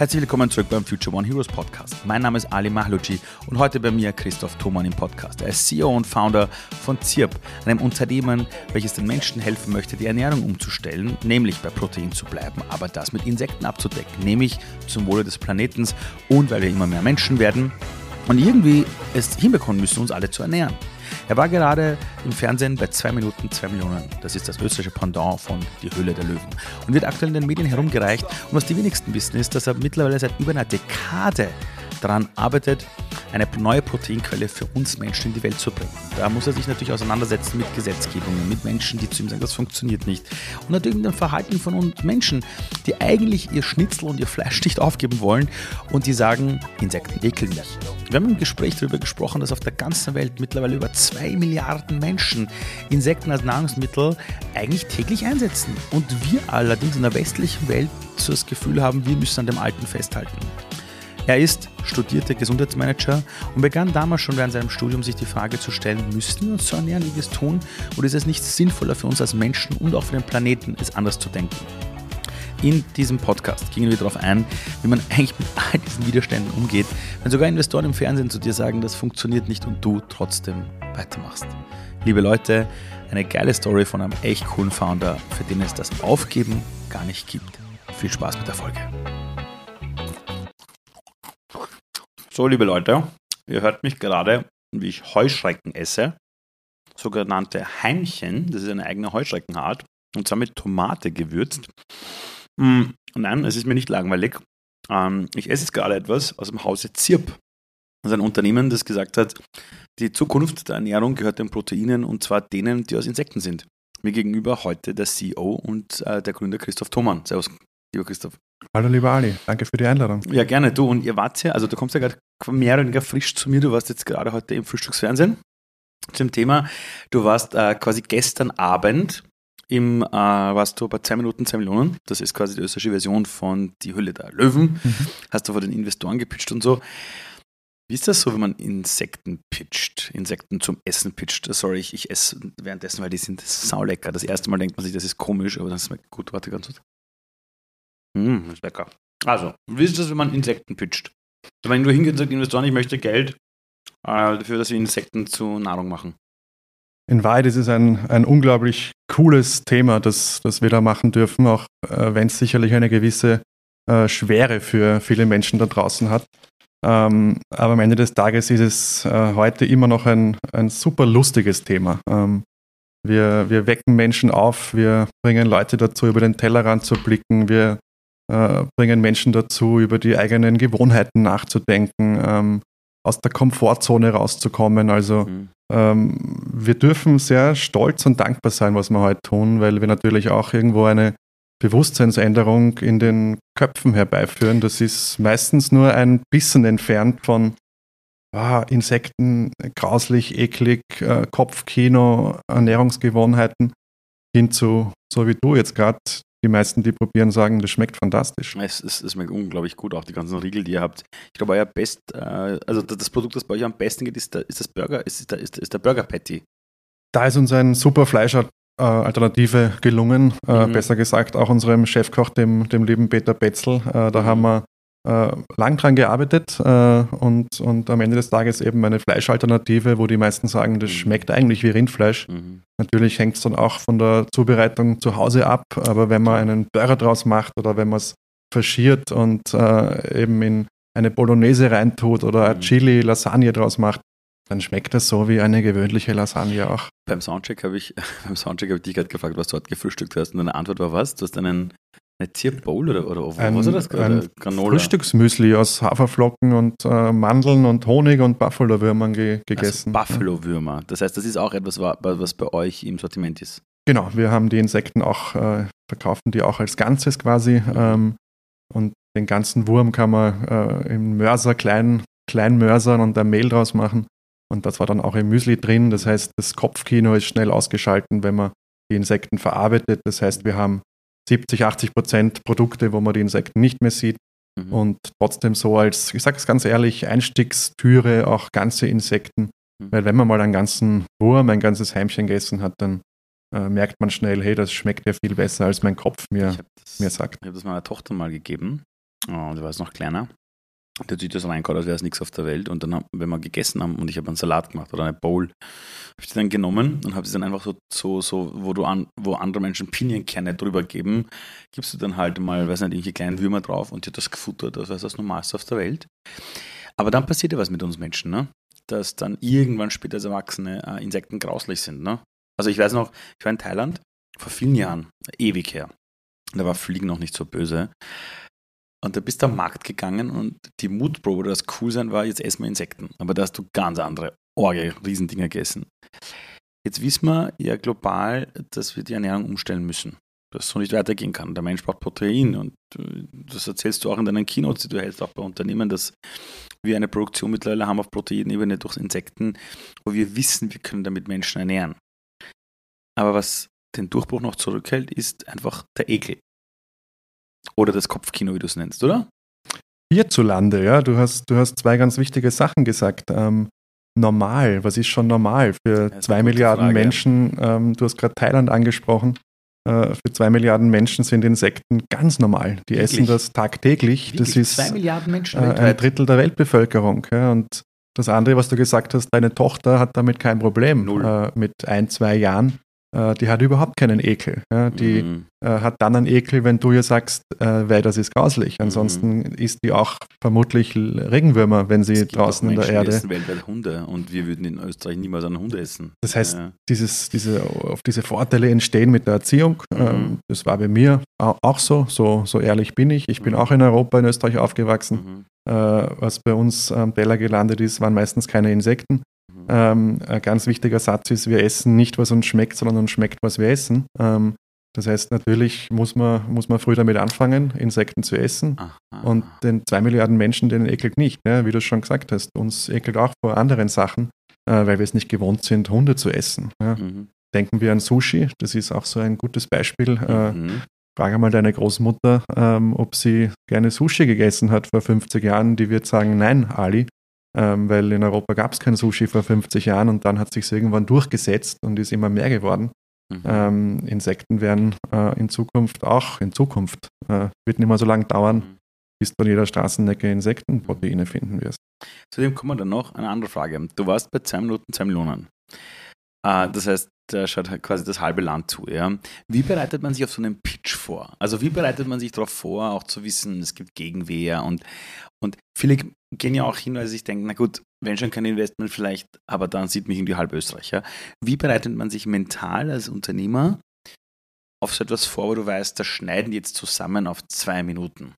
Herzlich willkommen zurück beim Future One Heroes Podcast. Mein Name ist Ali Mahlucci und heute bei mir Christoph Thomann im Podcast. Er ist CEO und Founder von ZIRP, einem Unternehmen, welches den Menschen helfen möchte, die Ernährung umzustellen, nämlich bei Protein zu bleiben, aber das mit Insekten abzudecken, nämlich zum Wohle des Planetens und weil wir immer mehr Menschen werden und irgendwie es hinbekommen müssen, uns alle zu ernähren. Er war gerade im Fernsehen bei 2 Minuten 2 Millionen. Das ist das österreichische Pendant von Die Höhle der Löwen. Und wird aktuell in den Medien herumgereicht. Und was die wenigsten wissen, ist, dass er mittlerweile seit über einer Dekade daran arbeitet, eine neue Proteinquelle für uns Menschen in die Welt zu bringen. Da muss er sich natürlich auseinandersetzen mit Gesetzgebungen, mit Menschen, die zu ihm sagen, das funktioniert nicht. Und natürlich mit dem Verhalten von uns Menschen, die eigentlich ihr Schnitzel und ihr Fleisch nicht aufgeben wollen und die sagen, Insekten ekeln mich. Wir haben im Gespräch darüber gesprochen, dass auf der ganzen Welt mittlerweile über zwei Milliarden Menschen Insekten als Nahrungsmittel eigentlich täglich einsetzen. Und wir allerdings in der westlichen Welt so das Gefühl haben, wir müssen an dem Alten festhalten. Er ist studierter Gesundheitsmanager und begann damals schon während seinem Studium sich die Frage zu stellen, müssen wir uns so ernähren, wie wir es tun, oder ist es nicht sinnvoller für uns als Menschen und auch für den Planeten, es anders zu denken? In diesem Podcast gingen wir darauf ein, wie man eigentlich mit all diesen Widerständen umgeht, wenn sogar Investoren im Fernsehen zu dir sagen, das funktioniert nicht und du trotzdem weitermachst. Liebe Leute, eine geile Story von einem echt coolen Founder, für den es das Aufgeben gar nicht gibt. Viel Spaß mit der Folge. So, liebe Leute, ihr hört mich gerade, wie ich Heuschrecken esse. Sogenannte Heimchen, das ist eine eigene Heuschreckenart. Und zwar mit Tomate gewürzt. Mm, nein, es ist mir nicht langweilig. Ähm, ich esse jetzt gerade etwas aus dem Hause Zirp. Das ist ein Unternehmen, das gesagt hat, die Zukunft der Ernährung gehört den Proteinen und zwar denen, die aus Insekten sind. Mir gegenüber heute der CEO und äh, der Gründer Christoph Thomann. Servus, lieber Christoph. Hallo lieber Ali, danke für die Einladung. Ja, gerne. Du und ihr wart ja, also du kommst ja gerade mehr oder weniger frisch zu mir. Du warst jetzt gerade heute im Frühstücksfernsehen zum Thema. Du warst äh, quasi gestern Abend im, äh, warst du bei 2 Minuten 2 Millionen. Das ist quasi die österreichische Version von Die Hülle der Löwen. Mhm. Hast du vor den Investoren gepitcht und so. Wie ist das so, wenn man Insekten pitcht, Insekten zum Essen pitcht? Sorry, ich, ich esse währenddessen, weil die sind saulecker. Das erste Mal denkt man sich, das ist komisch, aber das ist gut. Warte ganz kurz. Mmh, ist lecker. Also, wie ist das, wenn man Insekten pitcht? Wenn du hingehst und sagst, Investoren, ich möchte Geld äh, dafür, dass wir Insekten zu Nahrung machen. In Wahrheit ist es ein, ein unglaublich cooles Thema, das, das wir da machen dürfen, auch äh, wenn es sicherlich eine gewisse äh, Schwere für viele Menschen da draußen hat. Ähm, aber am Ende des Tages ist es äh, heute immer noch ein, ein super lustiges Thema. Ähm, wir, wir wecken Menschen auf, wir bringen Leute dazu, über den Tellerrand zu blicken, wir äh, bringen Menschen dazu, über die eigenen Gewohnheiten nachzudenken, ähm, aus der Komfortzone rauszukommen. Also mhm. ähm, wir dürfen sehr stolz und dankbar sein, was wir heute tun, weil wir natürlich auch irgendwo eine Bewusstseinsänderung in den Köpfen herbeiführen. Das ist meistens nur ein bisschen entfernt von ah, Insekten, grauslich, eklig, äh, Kopfkino, Ernährungsgewohnheiten hin zu, so wie du jetzt gerade, die meisten, die probieren, sagen, das schmeckt fantastisch. Es, es, es, schmeckt unglaublich gut, auch die ganzen Riegel, die ihr habt. Ich glaube, euer Best, äh, also das Produkt, das bei euch am besten geht, ist, der, ist das Burger, ist, der, ist, ist der Burger Patty. Da ist uns ein super Fleischalternative gelungen. Äh, mhm. besser gesagt, auch unserem Chefkoch, dem, dem lieben Peter Betzel. Äh, da mhm. haben wir äh, lang dran gearbeitet äh, und, und am Ende des Tages eben eine Fleischalternative, wo die meisten sagen, das mhm. schmeckt eigentlich wie Rindfleisch. Mhm. Natürlich hängt es dann auch von der Zubereitung zu Hause ab, aber wenn man einen Burger draus macht oder wenn man es faschiert und äh, eben in eine Bolognese reintut oder eine mhm. Chili, Lasagne draus macht, dann schmeckt das so wie eine gewöhnliche Lasagne auch. Beim Soundcheck habe ich, beim Soundcheck habe ich dich gerade gefragt, was du dort gefrühstückt hast und deine Antwort war was? Du hast einen eine Tierbowl oder, oder ein, was ist das gerade? Granola? Frühstücksmüsli aus Haferflocken und äh, Mandeln und Honig und Buffalo-Würmern ge gegessen. Also Buffalo-Würmer. Das heißt, das ist auch etwas, was bei euch im Sortiment ist. Genau, wir haben die Insekten auch, äh, verkaufen die auch als Ganzes quasi. Ähm, und den ganzen Wurm kann man äh, im Mörser klein, klein mörsern und da Mehl draus machen. Und das war dann auch im Müsli drin. Das heißt, das Kopfkino ist schnell ausgeschalten, wenn man die Insekten verarbeitet. Das heißt, wir haben 70, 80 Prozent Produkte, wo man die Insekten nicht mehr sieht. Mhm. Und trotzdem so als, ich sage es ganz ehrlich, Einstiegstüre auch ganze Insekten. Mhm. Weil wenn man mal einen ganzen Wurm, ein ganzes Heimchen gegessen hat, dann äh, merkt man schnell, hey, das schmeckt ja viel besser, als mein Kopf mir, das, mir sagt. Ich habe das meiner Tochter mal gegeben Oh, du warst noch kleiner. Der hat sich das reingehauen, als wäre es nichts auf der Welt. Und dann, wenn wir gegessen haben und ich habe einen Salat gemacht oder eine Bowl, habe ich die dann genommen und habe sie dann einfach so, so, so wo du an, wo andere Menschen Pinienkerne drüber geben, gibst du dann halt mal, weiß nicht, irgendwelche kleinen Würmer drauf und hat das gefuttert, das wäre das Normalste auf der Welt. Aber dann passiert ja was mit uns Menschen, ne? Dass dann irgendwann später als Erwachsene äh, Insekten grauslich sind, ne? Also ich weiß noch, ich war in Thailand vor vielen Jahren, ewig her. Da war Fliegen noch nicht so böse. Und da bist du am Markt gegangen und die Mutprobe, das cool sein war, jetzt essen wir Insekten. Aber da hast du ganz andere Orge, Riesendinger gegessen. Jetzt wissen wir ja global, dass wir die Ernährung umstellen müssen. Dass es so nicht weitergehen kann. Der Mensch braucht Protein und äh, das erzählst du auch in deinen Keynotes, die du hältst, auch bei Unternehmen, dass wir eine Produktion mittlerweile haben auf Proteinebene durch Insekten, wo wir wissen, wir können damit Menschen ernähren. Aber was den Durchbruch noch zurückhält, ist einfach der Ekel. Oder das Kopfkino, wie du es nennst, oder? Hierzulande, ja. Du hast, du hast zwei ganz wichtige Sachen gesagt. Ähm, normal, was ist schon normal für zwei Milliarden Frage. Menschen? Ähm, du hast gerade Thailand angesprochen. Äh, für zwei Milliarden Menschen sind Insekten ganz normal. Die Wirklich? essen das tagtäglich. Wirklich? Das ist zwei Milliarden Menschen äh, ein Drittel der Weltbevölkerung. Ja. Und das andere, was du gesagt hast, deine Tochter hat damit kein Problem äh, mit ein, zwei Jahren. Äh, die hat überhaupt keinen Ekel. Ja? Die mhm. äh, hat dann einen Ekel, wenn du ihr sagst, äh, weil das ist grauslich. Mhm. Ansonsten mhm. isst die auch vermutlich Regenwürmer, wenn sie draußen in der Erde. Wir essen weltweit Hunde und wir würden in Österreich niemals einen Hund essen. Das heißt, ja. dieses, diese, auf diese Vorteile entstehen mit der Erziehung. Mhm. Ähm, das war bei mir auch so. so. So ehrlich bin ich. Ich bin mhm. auch in Europa, in Österreich aufgewachsen. Mhm. Äh, was bei uns am Teller gelandet ist, waren meistens keine Insekten. Ähm, ein ganz wichtiger Satz ist, wir essen nicht, was uns schmeckt, sondern uns schmeckt, was wir essen. Ähm, das heißt, natürlich muss man, muss man früh damit anfangen, Insekten zu essen. Aha. Und den zwei Milliarden Menschen, denen ekelt nicht, ne? wie du schon gesagt hast. Uns ekelt auch vor anderen Sachen, äh, weil wir es nicht gewohnt sind, Hunde zu essen. Ja? Mhm. Denken wir an Sushi, das ist auch so ein gutes Beispiel. Äh, mhm. Frage mal deine Großmutter, ähm, ob sie gerne Sushi gegessen hat vor 50 Jahren. Die wird sagen, nein, Ali ähm, weil in Europa gab es kein Sushi vor 50 Jahren und dann hat sich irgendwann durchgesetzt und ist immer mehr geworden. Mhm. Ähm, Insekten werden äh, in Zukunft auch, in Zukunft, äh, wird nicht mehr so lange dauern, mhm. bis du an jeder Straßenecke Insektenproteine finden wirst. Zudem kommen wir dann noch eine andere Frage. Du warst bei 2 Minuten 2 Millionen. Äh, das heißt, da schaut halt quasi das halbe Land zu. Ja. Wie bereitet man sich auf so einen Pitch vor? Also wie bereitet man sich darauf vor, auch zu wissen, es gibt Gegenwehr und, und viele gehen ja auch hin, weil sie sich denken, na gut, wenn schon kein Investment vielleicht, aber dann sieht mich irgendwie halb Österreich. Wie bereitet man sich mental als Unternehmer auf so etwas vor, wo du weißt, da schneiden die jetzt zusammen auf zwei Minuten?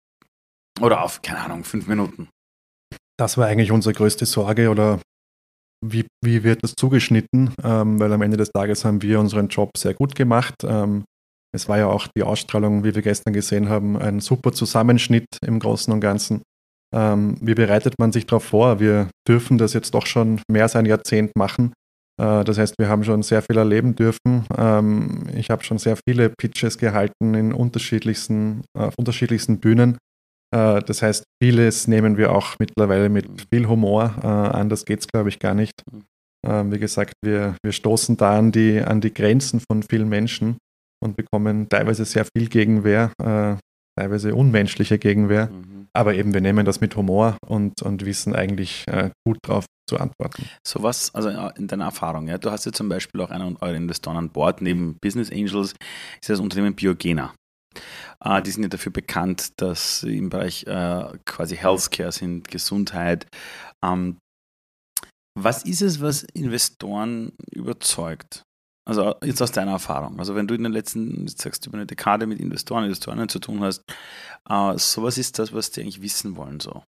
Oder auf, keine Ahnung, fünf Minuten? Das war eigentlich unsere größte Sorge oder wie, wie wird das zugeschnitten? Ähm, weil am Ende des Tages haben wir unseren Job sehr gut gemacht. Ähm, es war ja auch die Ausstrahlung, wie wir gestern gesehen haben, ein super Zusammenschnitt im Großen und Ganzen. Ähm, wie bereitet man sich darauf vor? Wir dürfen das jetzt doch schon mehr als ein Jahrzehnt machen. Äh, das heißt, wir haben schon sehr viel erleben dürfen. Ähm, ich habe schon sehr viele Pitches gehalten in unterschiedlichsten, auf unterschiedlichsten Bühnen. Äh, das heißt, vieles nehmen wir auch mittlerweile mit viel Humor. Äh, anders geht es, glaube ich, gar nicht. Ähm, wie gesagt, wir, wir stoßen da an die, an die Grenzen von vielen Menschen und bekommen teilweise sehr viel Gegenwehr, äh, teilweise unmenschliche Gegenwehr. Mhm. Aber eben, wir nehmen das mit Humor und, und wissen eigentlich äh, gut drauf zu antworten. So was, also in deiner Erfahrung, ja, du hast ja zum Beispiel auch einen eurer Investoren an Bord, neben Business Angels ist das Unternehmen Biogena. Äh, die sind ja dafür bekannt, dass sie im Bereich äh, quasi Healthcare sind, Gesundheit. Ähm, was ist es, was Investoren überzeugt? Also jetzt aus deiner Erfahrung. Also wenn du in den letzten, jetzt sagst du über eine Dekade mit Investoren, Investoren zu tun hast, äh, sowas ist das, was die eigentlich wissen wollen so.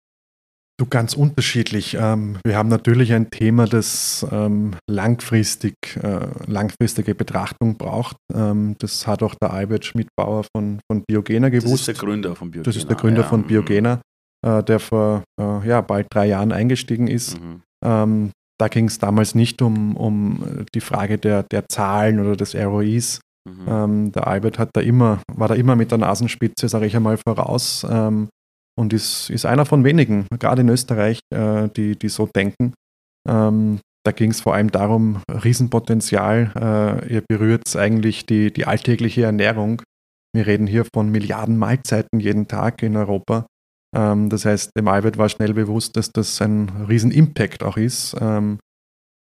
Du ganz unterschiedlich. Ähm, wir haben natürlich ein Thema, das ähm, langfristig, äh, langfristige Betrachtung braucht. Ähm, das hat auch der Albert Schmidt-Bauer von, von Biogena gewusst. Das ist der Gründer von Biogena. Das ist der Gründer ja. von Biogena, äh, der vor äh, ja, bald drei Jahren eingestiegen ist. Mhm. da ging es damals nicht um, um die Frage der, der Zahlen oder des ROIs. Mhm. der Albert hat da immer, war da immer mit der Nasenspitze, sage ich einmal, voraus und ist, ist einer von wenigen, gerade in Österreich, äh, die, die so denken. Ähm, da ging es vor allem darum, Riesenpotenzial. Äh, ihr berührt eigentlich die, die alltägliche Ernährung. Wir reden hier von Milliarden Mahlzeiten jeden Tag in Europa. Ähm, das heißt, dem Albert war schnell bewusst, dass das ein riesen Impact auch ist. Ähm,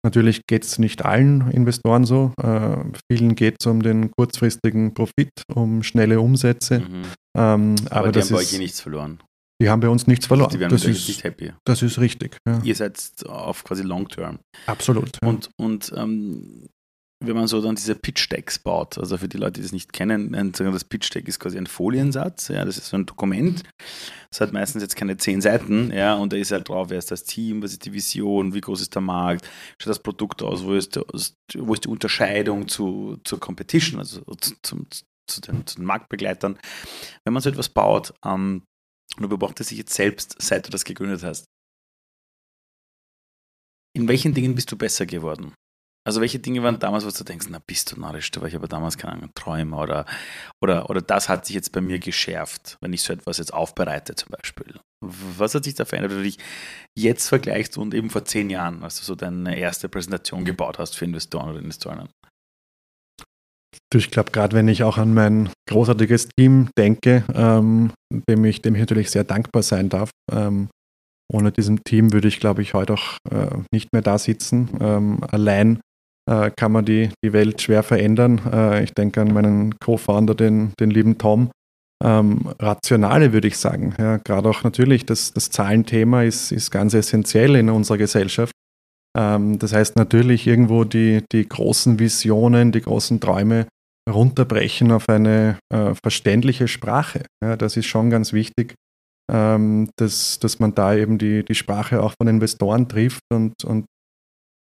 natürlich geht es nicht allen Investoren so. Äh, vielen geht es um den kurzfristigen Profit, um schnelle Umsätze. Mhm. Ähm, aber, aber die haben bei euch eh nichts verloren. Die haben bei uns nichts verloren. Die werden das ist, nicht happy. Das ist richtig. Ja. Ihr seid auf quasi Long Term. Absolut. Ja. Und, und ähm, wenn man so dann diese Pitch-Decks baut, also für die Leute, die das nicht kennen, das Pitch-Deck ist quasi ein Foliensatz, ja, das ist so ein Dokument, das hat meistens jetzt keine zehn Seiten, ja, und da ist halt drauf, wer ist das Team, was ist die Vision, wie groß ist der Markt, schaut das Produkt aus, wo ist, die, wo ist die Unterscheidung zu, zur Competition, also zu, zu, zu, den, zu den Marktbegleitern. Wenn man so etwas baut, ähm, und du beobachtest dich jetzt selbst, seit du das gegründet hast, in welchen Dingen bist du besser geworden? Also welche Dinge waren damals, was du denkst, na bist du narrisch, da war ich aber damals keine Ahnung, Träumer oder, oder, oder das hat sich jetzt bei mir geschärft, wenn ich so etwas jetzt aufbereite zum Beispiel. Was hat sich da verändert, wenn du dich jetzt vergleichst und eben vor zehn Jahren, als du so deine erste Präsentation gebaut hast für Investoren oder Ich glaube, gerade wenn ich auch an mein großartiges Team denke, ähm, dem, ich, dem ich natürlich sehr dankbar sein darf, ähm, ohne diesem Team würde ich, glaube ich, heute auch äh, nicht mehr da sitzen. Ähm, allein äh, kann man die, die Welt schwer verändern. Äh, ich denke an meinen Co-Founder, den, den lieben Tom. Ähm, rationale würde ich sagen. Ja, Gerade auch natürlich, das, das Zahlenthema ist, ist ganz essentiell in unserer Gesellschaft. Ähm, das heißt natürlich irgendwo die, die großen Visionen, die großen Träume runterbrechen auf eine äh, verständliche Sprache. Ja, das ist schon ganz wichtig, ähm, dass, dass man da eben die, die Sprache auch von Investoren trifft und, und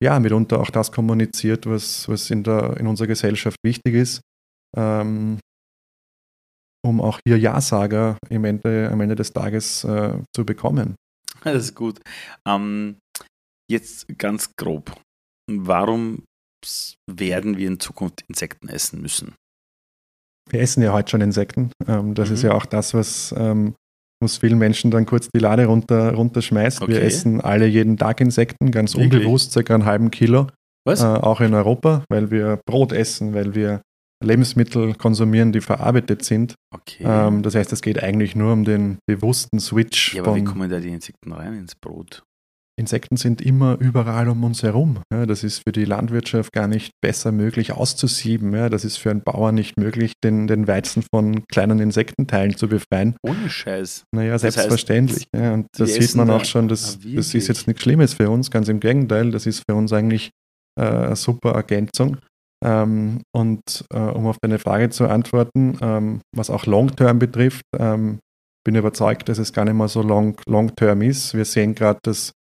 ja, mitunter auch das kommuniziert, was, was in, der, in unserer Gesellschaft wichtig ist, ähm, um auch hier Ja-Sager am Ende, am Ende des Tages äh, zu bekommen. Das ist gut. Ähm, jetzt ganz grob. Warum werden wir in Zukunft Insekten essen müssen? Wir essen ja heute schon Insekten. Ähm, das mhm. ist ja auch das, was ähm, muss vielen Menschen dann kurz die Lade runter, runterschmeißt. Okay. Wir essen alle jeden Tag Insekten, ganz Wirklich? unbewusst, circa einen halben Kilo. Was? Äh, auch in Europa, weil wir Brot essen, weil wir Lebensmittel konsumieren, die verarbeitet sind. Okay. Ähm, das heißt, es geht eigentlich nur um den bewussten Switch. Ja, aber wie kommen da die Insekten rein ins Brot? Insekten sind immer überall um uns herum. Ja, das ist für die Landwirtschaft gar nicht besser möglich auszusieben. Ja, das ist für einen Bauer nicht möglich, den, den Weizen von kleinen Insektenteilen zu befreien. Ohne Scheiß. Naja, das selbstverständlich. Heißt, ja, und das sieht man auch schon, dass, ah, das ist jetzt nichts Schlimmes für uns, ganz im Gegenteil, das ist für uns eigentlich äh, eine super Ergänzung. Ähm, und äh, um auf deine Frage zu antworten, ähm, was auch Long-Term betrifft, ähm, bin überzeugt, dass es gar nicht mehr so long-term long ist. Wir sehen gerade, dass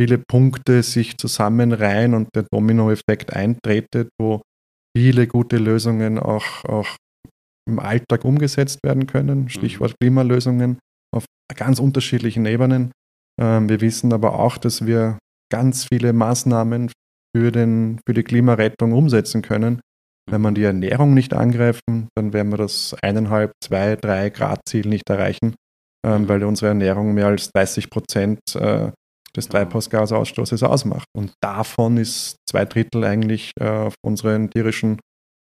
viele Punkte sich zusammenreihen und der Dominoeffekt eintretet, wo viele gute Lösungen auch, auch im Alltag umgesetzt werden können. Mhm. Stichwort Klimalösungen auf ganz unterschiedlichen Ebenen. Ähm, wir wissen aber auch, dass wir ganz viele Maßnahmen für, den, für die Klimarettung umsetzen können. Wenn man die Ernährung nicht angreifen, dann werden wir das eineinhalb, zwei, drei Grad Ziel nicht erreichen, ähm, mhm. weil unsere Ernährung mehr als 30 Prozent äh, des Treibhausgasausstoßes ausmacht. Und davon ist zwei Drittel eigentlich äh, auf unseren tierischen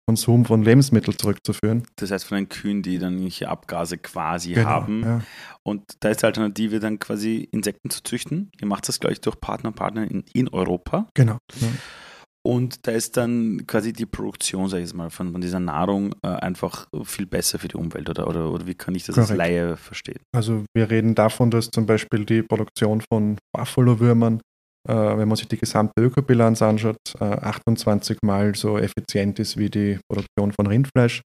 Konsum von Lebensmitteln zurückzuführen. Das heißt von den Kühen, die dann irgendwelche Abgase quasi genau, haben. Ja. Und da ist die Alternative dann quasi Insekten zu züchten. Ihr macht das, glaube ich, durch Partner und Partner in, in Europa. Genau. Ja. Und da ist dann quasi die Produktion, sage ich jetzt mal, von, von dieser Nahrung äh, einfach viel besser für die Umwelt oder, oder, oder wie kann ich das Korrekt. als Laie verstehen? Also wir reden davon, dass zum Beispiel die Produktion von Buffalo-Würmern, äh, wenn man sich die gesamte Ökobilanz anschaut, äh, 28 Mal so effizient ist wie die Produktion von Rindfleisch.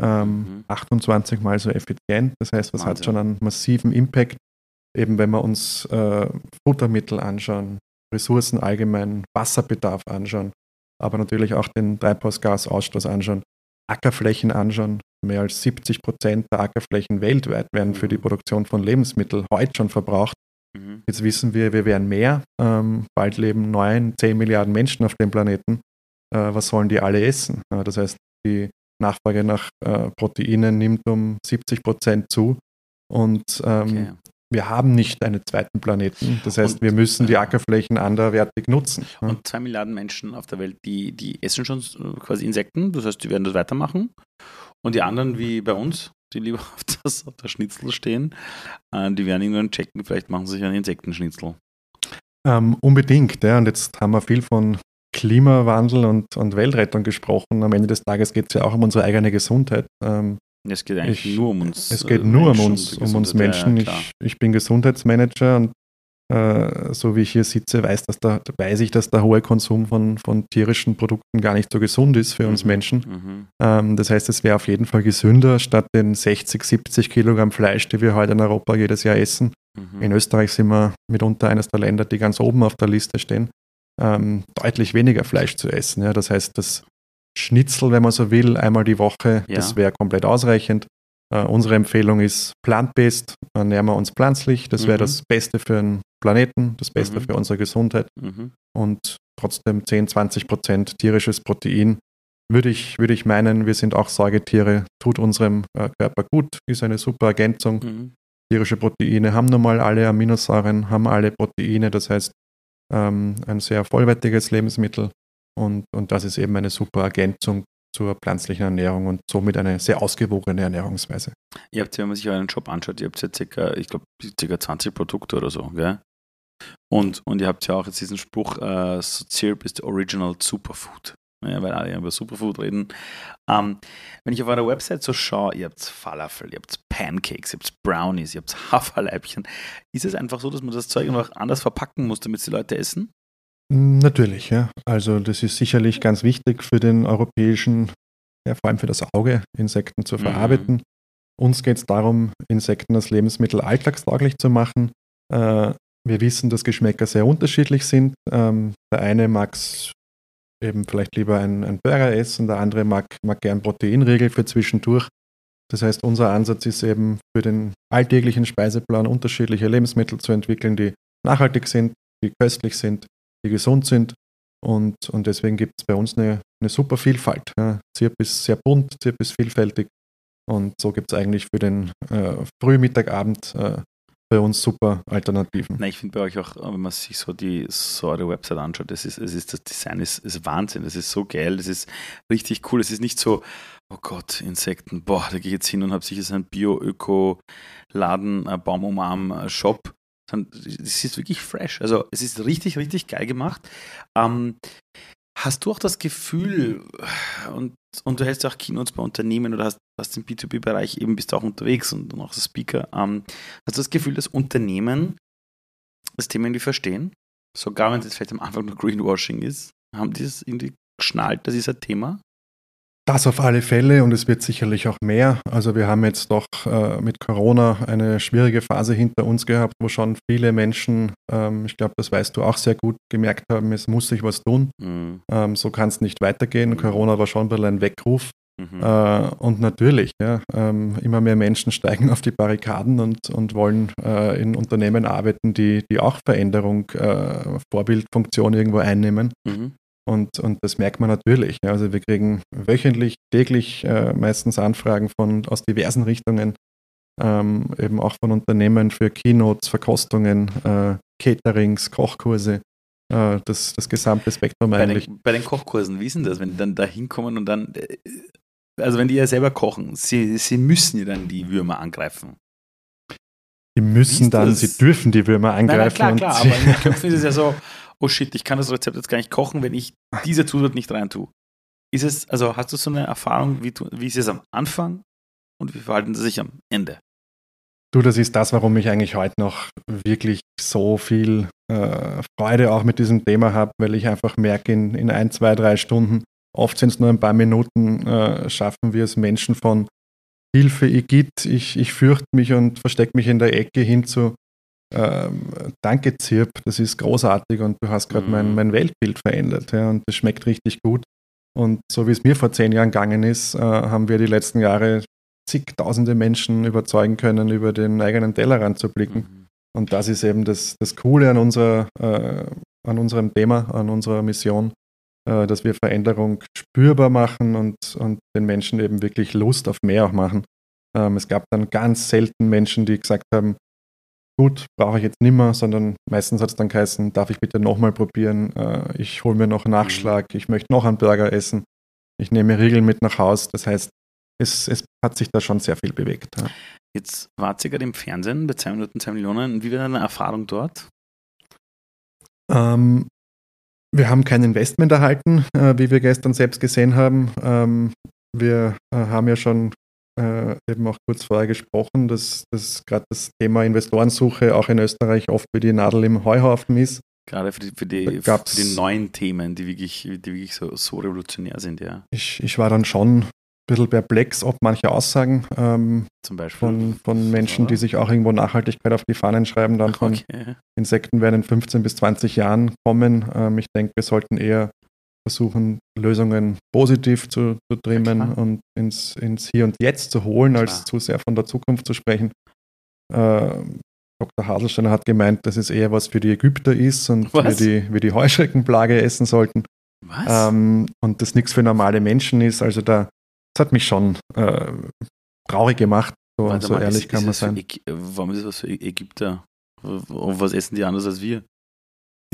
Ähm, mhm. 28 Mal so effizient. Das heißt, das Wahnsinn. hat schon einen massiven Impact. Eben wenn wir uns äh, Futtermittel anschauen, Ressourcen allgemein, Wasserbedarf anschauen, aber natürlich auch den Treibhausgasausstoß anschauen, Ackerflächen anschauen. Mehr als 70 Prozent der Ackerflächen weltweit werden für die mhm. Produktion von Lebensmitteln heute schon verbraucht. Mhm. Jetzt wissen wir, wir werden mehr. Ähm, bald leben 9, 10 Milliarden Menschen auf dem Planeten. Äh, was sollen die alle essen? Äh, das heißt, die Nachfrage nach äh, Proteinen nimmt um 70 Prozent zu. Und ähm, okay wir haben nicht einen zweiten Planeten. Das heißt, und, wir müssen die Ackerflächen anderwertig nutzen. Und zwei Milliarden Menschen auf der Welt, die, die essen schon quasi Insekten, das heißt, die werden das weitermachen. Und die anderen, wie bei uns, die lieber auf, das, auf der Schnitzel stehen. Äh, die werden irgendwann checken, vielleicht machen sie sich einen Insektenschnitzel. Ähm, unbedingt, ja. Und jetzt haben wir viel von Klimawandel und, und Weltrettung gesprochen. Am Ende des Tages geht es ja auch um unsere eigene Gesundheit. Ähm, es geht eigentlich ich, nur um uns. Es geht äh, nur Menschen, um uns, um uns Menschen. Ja, ich, ich, bin Gesundheitsmanager und äh, so wie ich hier sitze, weiß, dass der, weiß ich, dass der hohe Konsum von, von tierischen Produkten gar nicht so gesund ist für mhm. uns Menschen. Mhm. Ähm, das heißt, es wäre auf jeden Fall gesünder, statt den 60, 70 Kilogramm Fleisch, die wir heute in Europa jedes Jahr essen. Mhm. In Österreich sind wir mitunter eines der Länder, die ganz oben auf der Liste stehen, ähm, deutlich weniger Fleisch zu essen. Ja. Das heißt, das Schnitzel, wenn man so will, einmal die Woche, ja. das wäre komplett ausreichend. Uh, unsere Empfehlung ist plant-based, ernähren wir uns pflanzlich. Das wäre mhm. das Beste für den Planeten, das Beste mhm. für unsere Gesundheit. Mhm. Und trotzdem 10, 20 Prozent tierisches Protein. Würde ich, würde ich meinen, wir sind auch Säugetiere, tut unserem äh, Körper gut, ist eine super Ergänzung. Mhm. Tierische Proteine haben nun mal alle Aminosäuren, haben alle Proteine, das heißt ähm, ein sehr vollwertiges Lebensmittel. Und, und das ist eben eine super Ergänzung zur pflanzlichen Ernährung und somit eine sehr ausgewogene Ernährungsweise. Ihr habt, wenn man sich euren Shop anschaut, ihr habt ja circa, ich glaube, circa 20 Produkte oder so, gell? Und, und ihr habt ja auch jetzt diesen Spruch, äh, Syrup ist the original Superfood. Ja, weil alle über Superfood reden. Ähm, wenn ich auf eurer Website so schaue, ihr habt Falafel, ihr habt Pancakes, ihr habt Brownies, ihr habt Haferleibchen. Ist es einfach so, dass man das Zeug einfach anders verpacken muss, damit es die Leute essen? Natürlich, ja. Also das ist sicherlich ganz wichtig für den europäischen, ja, vor allem für das Auge, Insekten zu mhm. verarbeiten. Mhm. Uns geht es darum, Insekten als Lebensmittel alltagstauglich zu machen. Äh, wir wissen, dass Geschmäcker sehr unterschiedlich sind. Ähm, der eine mag eben vielleicht lieber ein, ein Burger essen, der andere mag, mag gern Proteinriegel für zwischendurch. Das heißt, unser Ansatz ist eben für den alltäglichen Speiseplan unterschiedliche Lebensmittel zu entwickeln, die nachhaltig sind, die köstlich sind, die gesund sind. Und, und deswegen gibt es bei uns eine, eine super Vielfalt. Ja. Zirp ist sehr bunt, Zirp ist vielfältig. Und so gibt es eigentlich für den äh, Frühmittagabend äh, bei uns super Alternativen. Nein, ich finde bei euch auch, wenn man sich so die so eure Website anschaut, das ist, es ist das Design ist, ist Wahnsinn. Das ist so geil, das ist richtig cool. Es ist nicht so, oh Gott, Insekten, boah, da gehe ich jetzt hin und habe sicher so einen Bio-Öko-Laden, Baum um Arm, Shop es ist wirklich fresh. Also es ist richtig, richtig geil gemacht. Ähm, hast du auch das Gefühl, und, und du hältst auch Keynotes bei Unternehmen oder hast, hast im B2B-Bereich eben bist du auch unterwegs und, auch als Speaker, ähm, hast du das Gefühl, dass Unternehmen das Thema irgendwie verstehen? Sogar wenn es vielleicht am Anfang nur Greenwashing ist, haben die das irgendwie geschnallt, das ist ein Thema? Das auf alle Fälle und es wird sicherlich auch mehr. Also wir haben jetzt doch äh, mit Corona eine schwierige Phase hinter uns gehabt, wo schon viele Menschen, ähm, ich glaube, das weißt du auch sehr gut, gemerkt haben, es muss sich was tun. Mhm. Ähm, so kann es nicht weitergehen. Mhm. Corona war schon ein bisschen ein Weckruf. Mhm. Äh, und natürlich, ja, ähm, immer mehr Menschen steigen auf die Barrikaden und, und wollen äh, in Unternehmen arbeiten, die, die auch Veränderung, äh, Vorbildfunktion irgendwo einnehmen. Mhm. Und, und das merkt man natürlich. Ja. Also wir kriegen wöchentlich, täglich äh, meistens Anfragen von aus diversen Richtungen, ähm, eben auch von Unternehmen für Keynotes, Verkostungen, äh, Caterings, Kochkurse, äh, das, das gesamte Spektrum bei eigentlich. Den, bei den Kochkursen, wie ist denn das, wenn die dann da hinkommen und dann, äh, also wenn die ja selber kochen, sie, sie müssen ja dann die Würmer angreifen. Die müssen dann, das? sie dürfen die Würmer angreifen. Nein, nein, klar, klar, aber in Köpfen ist es ja so, oh shit, ich kann das Rezept jetzt gar nicht kochen, wenn ich diese Zutat nicht rein tue. Ist es, also hast du so eine Erfahrung, wie, wie ist es am Anfang und wie verhalten sie sich am Ende? Du, das ist das, warum ich eigentlich heute noch wirklich so viel äh, Freude auch mit diesem Thema habe, weil ich einfach merke, in, in ein, zwei, drei Stunden, oft sind es nur ein paar Minuten, äh, schaffen wir es Menschen von Hilfe, Igitt, ich, ich fürchte mich und verstecke mich in der Ecke hin zu ähm, danke Zirp, das ist großartig und du hast gerade mhm. mein, mein Weltbild verändert ja, und das schmeckt richtig gut. Und so wie es mir vor zehn Jahren gegangen ist, äh, haben wir die letzten Jahre zigtausende Menschen überzeugen können, über den eigenen Tellerrand zu blicken. Mhm. Und das ist eben das, das Coole an, unserer, äh, an unserem Thema, an unserer Mission, äh, dass wir Veränderung spürbar machen und, und den Menschen eben wirklich Lust auf mehr auch machen. Ähm, es gab dann ganz selten Menschen, die gesagt haben, gut, brauche ich jetzt nimmer, sondern meistens hat es dann geheißen, darf ich bitte nochmal probieren, äh, ich hole mir noch einen Nachschlag, ich möchte noch einen Burger essen, ich nehme Riegel mit nach Haus. Das heißt, es, es hat sich da schon sehr viel bewegt. Ja. Jetzt wart ihr gerade im Fernsehen bei 2 Minuten 2 Millionen. Wie war deine Erfahrung dort? Ähm, wir haben kein Investment erhalten, äh, wie wir gestern selbst gesehen haben. Ähm, wir äh, haben ja schon äh, eben auch kurz vorher gesprochen, dass, dass gerade das Thema Investorensuche auch in Österreich oft wie die Nadel im Heuhaufen ist. Gerade für die, für die, für die neuen Themen, die wirklich, die wirklich so, so revolutionär sind, ja. Ich, ich war dann schon bisschen perplex ob manche Aussagen ähm, von, von Menschen, die sich auch irgendwo Nachhaltigkeit auf die Fahnen schreiben, dann von okay. Insekten werden in 15 bis 20 Jahren kommen. Ähm, ich denke, wir sollten eher versuchen, Lösungen positiv zu, zu trimmen ja, und ins, ins Hier und Jetzt zu holen, klar. als zu sehr von der Zukunft zu sprechen. Äh, Dr. Haselsteiner hat gemeint, dass es eher was für die Ägypter ist und wir die, wir die Heuschreckenplage essen sollten. Ähm, und das nichts für normale Menschen ist. Also da das hat mich schon äh, traurig gemacht. So, so mal, ehrlich ist, kann ist man sein. Äg warum ist das was für Ägypter? Was essen die anders als wir?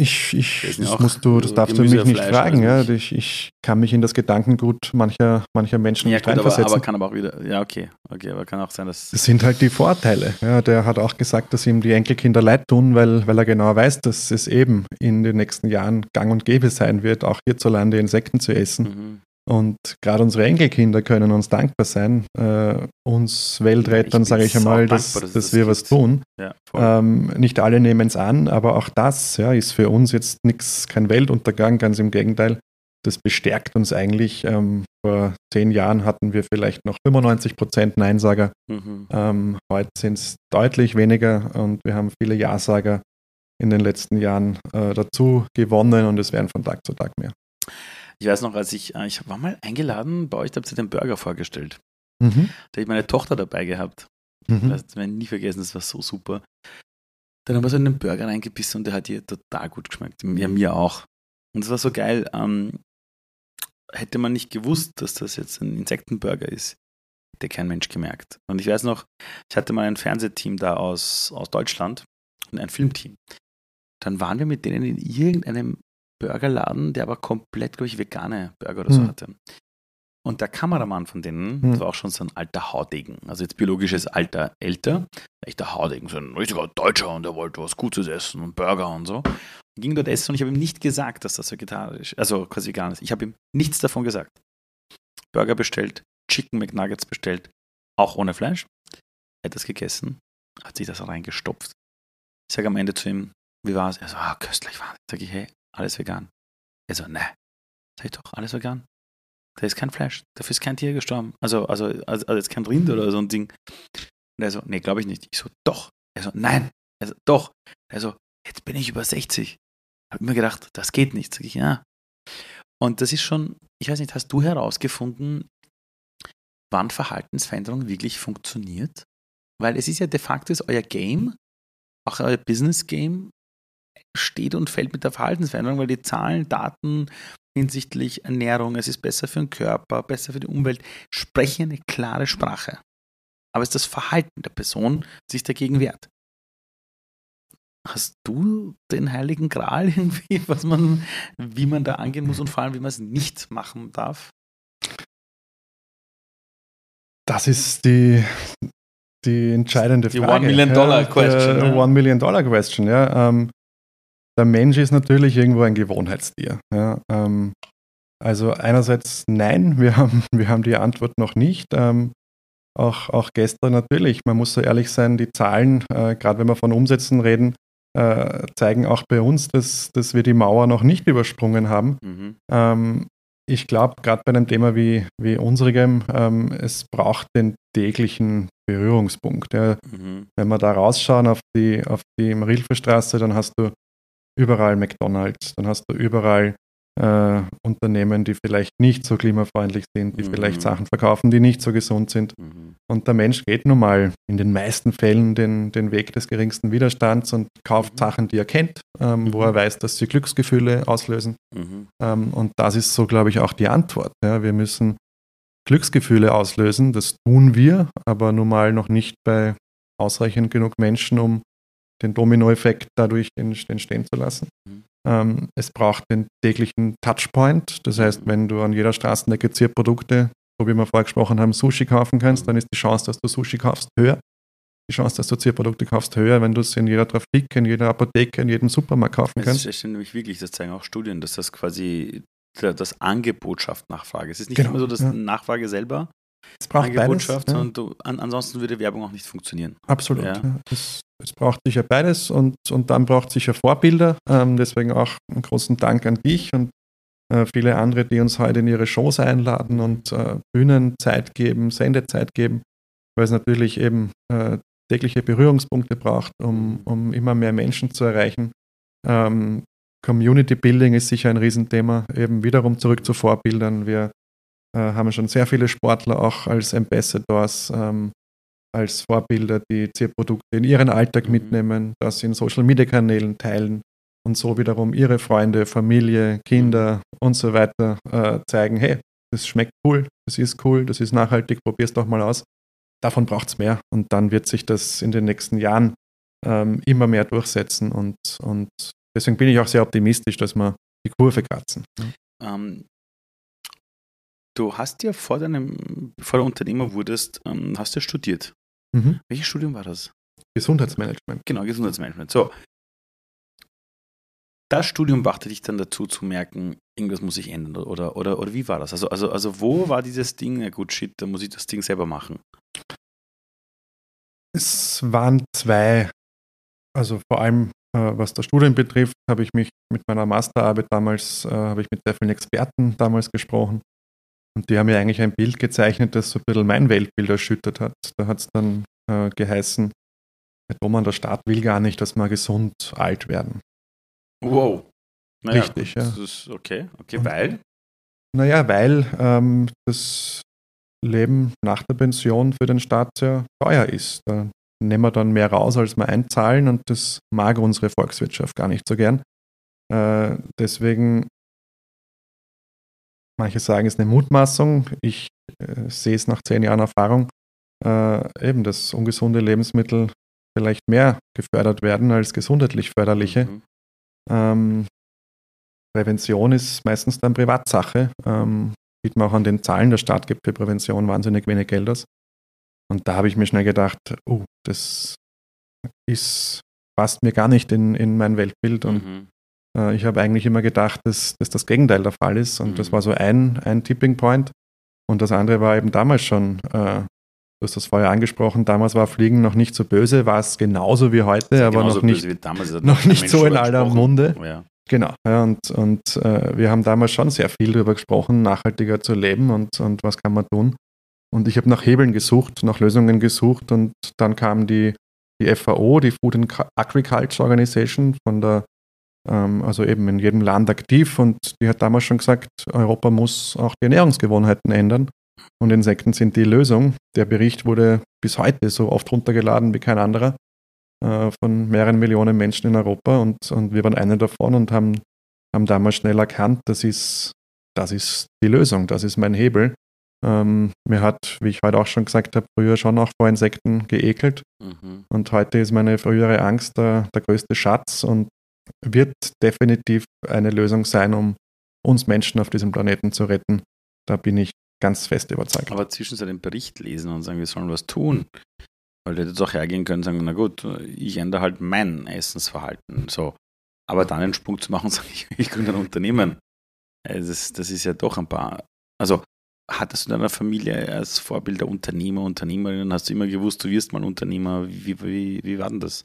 Ich, ich das musst du, das darfst Gemüse, du mich nicht Fleisch fragen, ja. Ich, ich kann mich in das Gedankengut mancher, mancher Menschen ja, nicht gut, reinversetzen. Aber, aber kann aber auch wieder, ja, okay, okay, aber kann auch sein, dass. Das sind halt die Vorteile. Ja, der hat auch gesagt, dass ihm die Enkelkinder leid tun, weil, weil er genau weiß, dass es eben in den nächsten Jahren gang und gäbe sein wird, auch hierzulande Insekten zu essen. Mhm. Und gerade unsere Enkelkinder können uns dankbar sein, äh, uns Weltrettern, sage ich einmal, dass, dass, dass wir was tun. Ja, ähm, nicht alle nehmen es an, aber auch das ja, ist für uns jetzt nichts, kein Weltuntergang, ganz im Gegenteil. Das bestärkt uns eigentlich. Ähm, vor zehn Jahren hatten wir vielleicht noch 95 Prozent Neinsager. Mhm. Ähm, heute sind es deutlich weniger und wir haben viele Ja-Sager in den letzten Jahren äh, dazu gewonnen und es werden von Tag zu Tag mehr. Ich weiß noch, als ich, äh, ich war mal eingeladen bei euch, da habt ihr den Burger vorgestellt. Mhm. Da habe ich meine Tochter dabei gehabt. Mhm. Das werde ich nie vergessen, das war so super. Dann haben wir so in den Burger reingebissen und der hat ihr total gut geschmeckt. Ja, mir auch. Und es war so geil. Ähm, hätte man nicht gewusst, dass das jetzt ein Insektenburger ist, hätte kein Mensch gemerkt. Und ich weiß noch, ich hatte mal ein Fernsehteam da aus, aus Deutschland und ein Filmteam. Dann waren wir mit denen in irgendeinem Burgerladen, der aber komplett, glaube ich, vegane Burger oder so mhm. hatte. Und der Kameramann von denen, mhm. das war auch schon so ein alter Haudegen, also jetzt biologisches Alter älter, echter Haudegen, so ein richtiger Deutscher und der wollte was Gutes essen und Burger und so. Und ging dort essen und ich habe ihm nicht gesagt, dass das vegetarisch, also quasi vegan ist. Ich habe ihm nichts davon gesagt. Burger bestellt, Chicken McNuggets bestellt, auch ohne Fleisch. Er hat das gegessen, hat sich das reingestopft. Ich sage am Ende zu ihm, wie war es? Er so, ah, köstlich war es. Sag ich, hey, alles vegan. Er so, ne. Sag ich doch, alles vegan. Da ist kein Fleisch, dafür ist kein Tier gestorben. Also, also, also, also jetzt kein Rind oder so ein Ding. Und er so, nee, glaube ich nicht. Ich so, doch. Er so, nein. Er so, doch. Er so, jetzt bin ich über 60. Hab immer gedacht, das geht nicht. Sag ich, ja. Und das ist schon, ich weiß nicht, hast du herausgefunden, wann Verhaltensveränderung wirklich funktioniert? Weil es ist ja de facto ist euer Game, auch euer Business Game, steht und fällt mit der Verhaltensveränderung, weil die Zahlen, Daten hinsichtlich Ernährung, es ist besser für den Körper, besser für die Umwelt, sprechen eine klare Sprache. Aber es ist das Verhalten der Person, sich dagegen wehrt. Hast du den heiligen Gral irgendwie, was man, wie man da angehen muss und vor allem, wie man es nicht machen darf? Das ist die, die entscheidende Frage. Die One Million Dollar Question. Ja, One Million Dollar Question, ja. Ähm, der Mensch ist natürlich irgendwo ein Gewohnheitstier. Ja, ähm, also einerseits nein, wir haben, wir haben die Antwort noch nicht. Ähm, auch, auch gestern natürlich, man muss so ehrlich sein, die Zahlen, äh, gerade wenn wir von Umsätzen reden, äh, zeigen auch bei uns, dass, dass wir die Mauer noch nicht übersprungen haben. Mhm. Ähm, ich glaube, gerade bei einem Thema wie, wie unserem, ähm, es braucht den täglichen Berührungspunkt. Ja. Mhm. Wenn wir da rausschauen auf die, auf die Marilferstraße, dann hast du überall McDonalds, dann hast du überall äh, Unternehmen, die vielleicht nicht so klimafreundlich sind, die mhm. vielleicht Sachen verkaufen, die nicht so gesund sind. Mhm. Und der Mensch geht nun mal in den meisten Fällen den, den Weg des geringsten Widerstands und kauft mhm. Sachen, die er kennt, ähm, wo er mhm. weiß, dass sie Glücksgefühle auslösen. Mhm. Ähm, und das ist so, glaube ich, auch die Antwort. Ja. Wir müssen Glücksgefühle auslösen, das tun wir, aber nun mal noch nicht bei ausreichend genug Menschen, um den Dominoeffekt dadurch entstehen zu lassen. Mhm. Ähm, es braucht den täglichen Touchpoint. Das heißt, wenn du an jeder Straßenecke Zierprodukte so wie wir vorher gesprochen haben, Sushi kaufen kannst, dann ist die Chance, dass du Sushi kaufst, höher. Die Chance, dass du Zierprodukte kaufst, höher, wenn du es in jeder Trafik, in jeder Apotheke, in jedem Supermarkt kaufen kannst. Das stimmt nämlich wirklich, das zeigen auch Studien, dass das quasi das Angebot schafft Nachfrage. Es ist nicht Genau, immer so, dass ja. Nachfrage selber Es braucht Angebot beides. schafft, ja. du, an, ansonsten würde Werbung auch nicht funktionieren. Absolut. Ja. Ja. Es, es braucht sicher beides und, und dann braucht sicher Vorbilder. Ähm, deswegen auch einen großen Dank an dich und äh, viele andere, die uns heute in ihre Shows einladen und äh, Bühnenzeit geben, Sendezeit geben, weil es natürlich eben äh, tägliche Berührungspunkte braucht, um, um immer mehr Menschen zu erreichen. Ähm, Community Building ist sicher ein Riesenthema, eben wiederum zurück zu Vorbildern. Wir äh, haben schon sehr viele Sportler auch als Ambassadors, ähm, als Vorbilder, die Zierprodukte in ihren Alltag Mhm. mitnehmen, das in Social Media Kanälen teilen und so wiederum ihre Freunde, Familie, Kinder und so weiter äh, zeigen, hey, das schmeckt cool, das ist cool, das ist nachhaltig, probier's doch mal aus. Davon braucht es mehr und dann wird sich das in den nächsten Jahren ähm, immer mehr durchsetzen und, und deswegen bin ich auch sehr optimistisch, dass wir die Kurve kratzen. Ähm, du hast ja vor deinem, bevor du Unternehmer wurdest, ähm, hast du studiert. Mhm. Welches Studium war das? Gesundheitsmanagement. Genau, Gesundheitsmanagement. So. Das Studium brachte dich dann dazu zu merken, irgendwas muss sich ändern oder, oder, oder wie war das? Also, also, also wo war dieses Ding, na gut, shit, da muss ich das Ding selber machen. Es waren zwei, also vor allem äh, was das Studium betrifft, habe ich mich mit meiner Masterarbeit damals, äh, habe ich mit sehr vielen Experten damals gesprochen. Und die haben mir eigentlich ein Bild gezeichnet, das so ein bisschen mein Weltbild erschüttert hat. Da hat es dann äh, geheißen, Herr Thomann, der Staat will gar nicht, dass wir gesund alt werden. Wow. Richtig, ja. Das ist okay, okay, Und- weil? Naja, weil ähm, das Leben nach der Pension für den Staat sehr teuer ist. Da nehmen wir dann mehr raus, als wir einzahlen und das mag unsere Volkswirtschaft gar nicht so gern. Äh, deswegen, manche sagen, es ist eine Mutmaßung. Ich äh, sehe es nach zehn Jahren Erfahrung, äh, eben, dass ungesunde Lebensmittel vielleicht mehr gefördert werden als gesundheitlich förderliche. Mhm. Ähm, Prävention ist meistens dann Privatsache. Ähm, sieht man auch an den Zahlen, der Staat gibt für Prävention wahnsinnig wenig Geld aus. Und da habe ich mir schnell gedacht, oh, das ist, passt mir gar nicht in, in mein Weltbild. Und Mhm. Äh, ich habe eigentlich immer gedacht, dass, dass das Gegenteil der Fall ist. Und das Mhm. war so ein, ein Tipping Point. Und das andere war eben damals schon, äh, du hast das vorher angesprochen, damals war Fliegen noch nicht so böse, war es genauso wie heute, aber noch nicht noch nicht so in aller gesprochen. Munde. Ja. Genau, ja, und, und äh, wir haben damals schon sehr viel darüber gesprochen, nachhaltiger zu leben und, und was kann man tun. Und ich habe nach Hebeln gesucht, nach Lösungen gesucht und dann kam die, die FAO, die Food and Agriculture Organization, von der, also eben in jedem Land aktiv und die hat damals schon gesagt, Europa muss auch die Ernährungsgewohnheiten ändern und Insekten sind die Lösung. Der Bericht wurde bis heute so oft runtergeladen wie kein anderer äh, von mehreren Millionen Menschen in Europa und, und wir waren einer davon und haben, haben damals schnell erkannt, das ist, das ist die Lösung, das ist mein Hebel. Ähm, mir hat, wie ich heute auch schon gesagt habe, früher schon auch vor Insekten geekelt Mhm. und heute ist meine frühere Angst der, der größte Schatz und wird definitiv eine Lösung sein, um uns Menschen auf diesem Planeten zu retten. Da bin ich ganz fest überzeugt. Aber zwischen so Bericht lesen und sagen, wir sollen was tun. Weil du hättest auch hergehen können und sagen, na gut, ich ändere halt mein Essensverhalten. So. Aber dann einen Sprung zu machen und sagen, ich, ich gründe ein Unternehmen. Äh, Das, das ist ja doch ein paar. Also, hattest du in deiner Familie als Vorbild der Unternehmer, Unternehmerinnen, hast du immer gewusst, du wirst mal Unternehmer. Wie, wie, wie war denn das?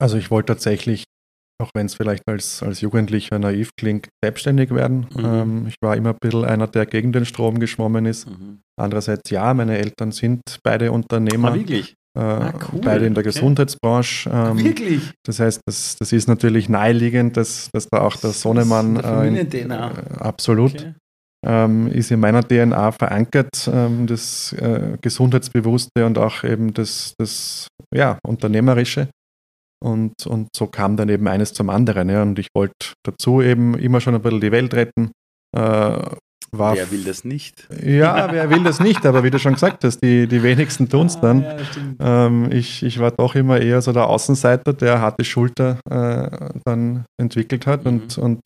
Also ich wollte tatsächlich, auch wenn es vielleicht als, als Jugendlicher naiv klingt, selbstständig werden. Mhm. Ähm, ich war immer ein bisschen einer, der gegen den Strom geschwommen ist. Mhm. Andererseits ja, meine Eltern sind beide Unternehmer, Ah, wirklich? äh, Ah, cool. beide in der Okay. Gesundheitsbranche. Ähm, wirklich? das heißt, das, das ist natürlich naheliegend, dass, dass da auch der Das ist Sohnemann äh, in- äh, absolut Okay. ähm, ist in meiner DNA verankert, ähm, das äh, Gesundheitsbewusste und auch eben das, das ja, Unternehmerische. Und, und so kam dann eben eines zum anderen. Ja. Und ich wollte dazu eben immer schon ein bisschen die Welt retten. Äh, war Wer will das nicht? Ja, wer will das nicht, aber wie du schon gesagt hast, die, die wenigsten tun es dann. Ah, ja. Ähm, ich, ich war doch immer eher so der Außenseiter, der harte Schulter äh, dann entwickelt hat Mhm. und, und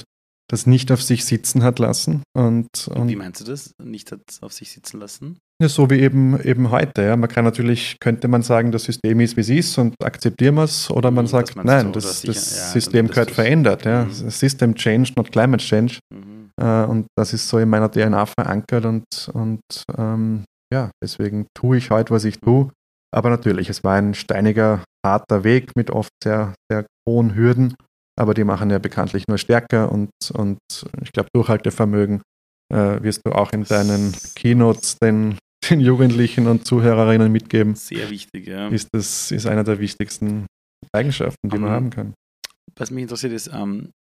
das nicht auf sich sitzen hat lassen. Und, und Wie meinst du das? Nicht hat auf sich sitzen lassen? Ja, so wie eben, eben heute. Ja. Man kann natürlich, könnte man sagen, das System ist, wie es ist und akzeptieren wir es. Oder man Mhm, sagt, nein, du, das, oder das sicher- ja, System dann gehört verändert. Ja. Mhm. System change, not climate change. Mhm. Äh, und das ist so in meiner DNA verankert und, und ähm, ja, deswegen tue ich heute, was ich tue. Aber natürlich, es war ein steiniger, harter Weg mit oft sehr, sehr hohen Hürden, aber die machen ja bekanntlich nur stärker und, und ich glaube, Durchhaltevermögen äh, wirst du auch in deinen Keynotes den, den Jugendlichen und Zuhörerinnen mitgeben. Sehr wichtig, ja. Ist das ist einer der wichtigsten Eigenschaften, die man Mhm. haben kann. Was mich interessiert ist, ähm,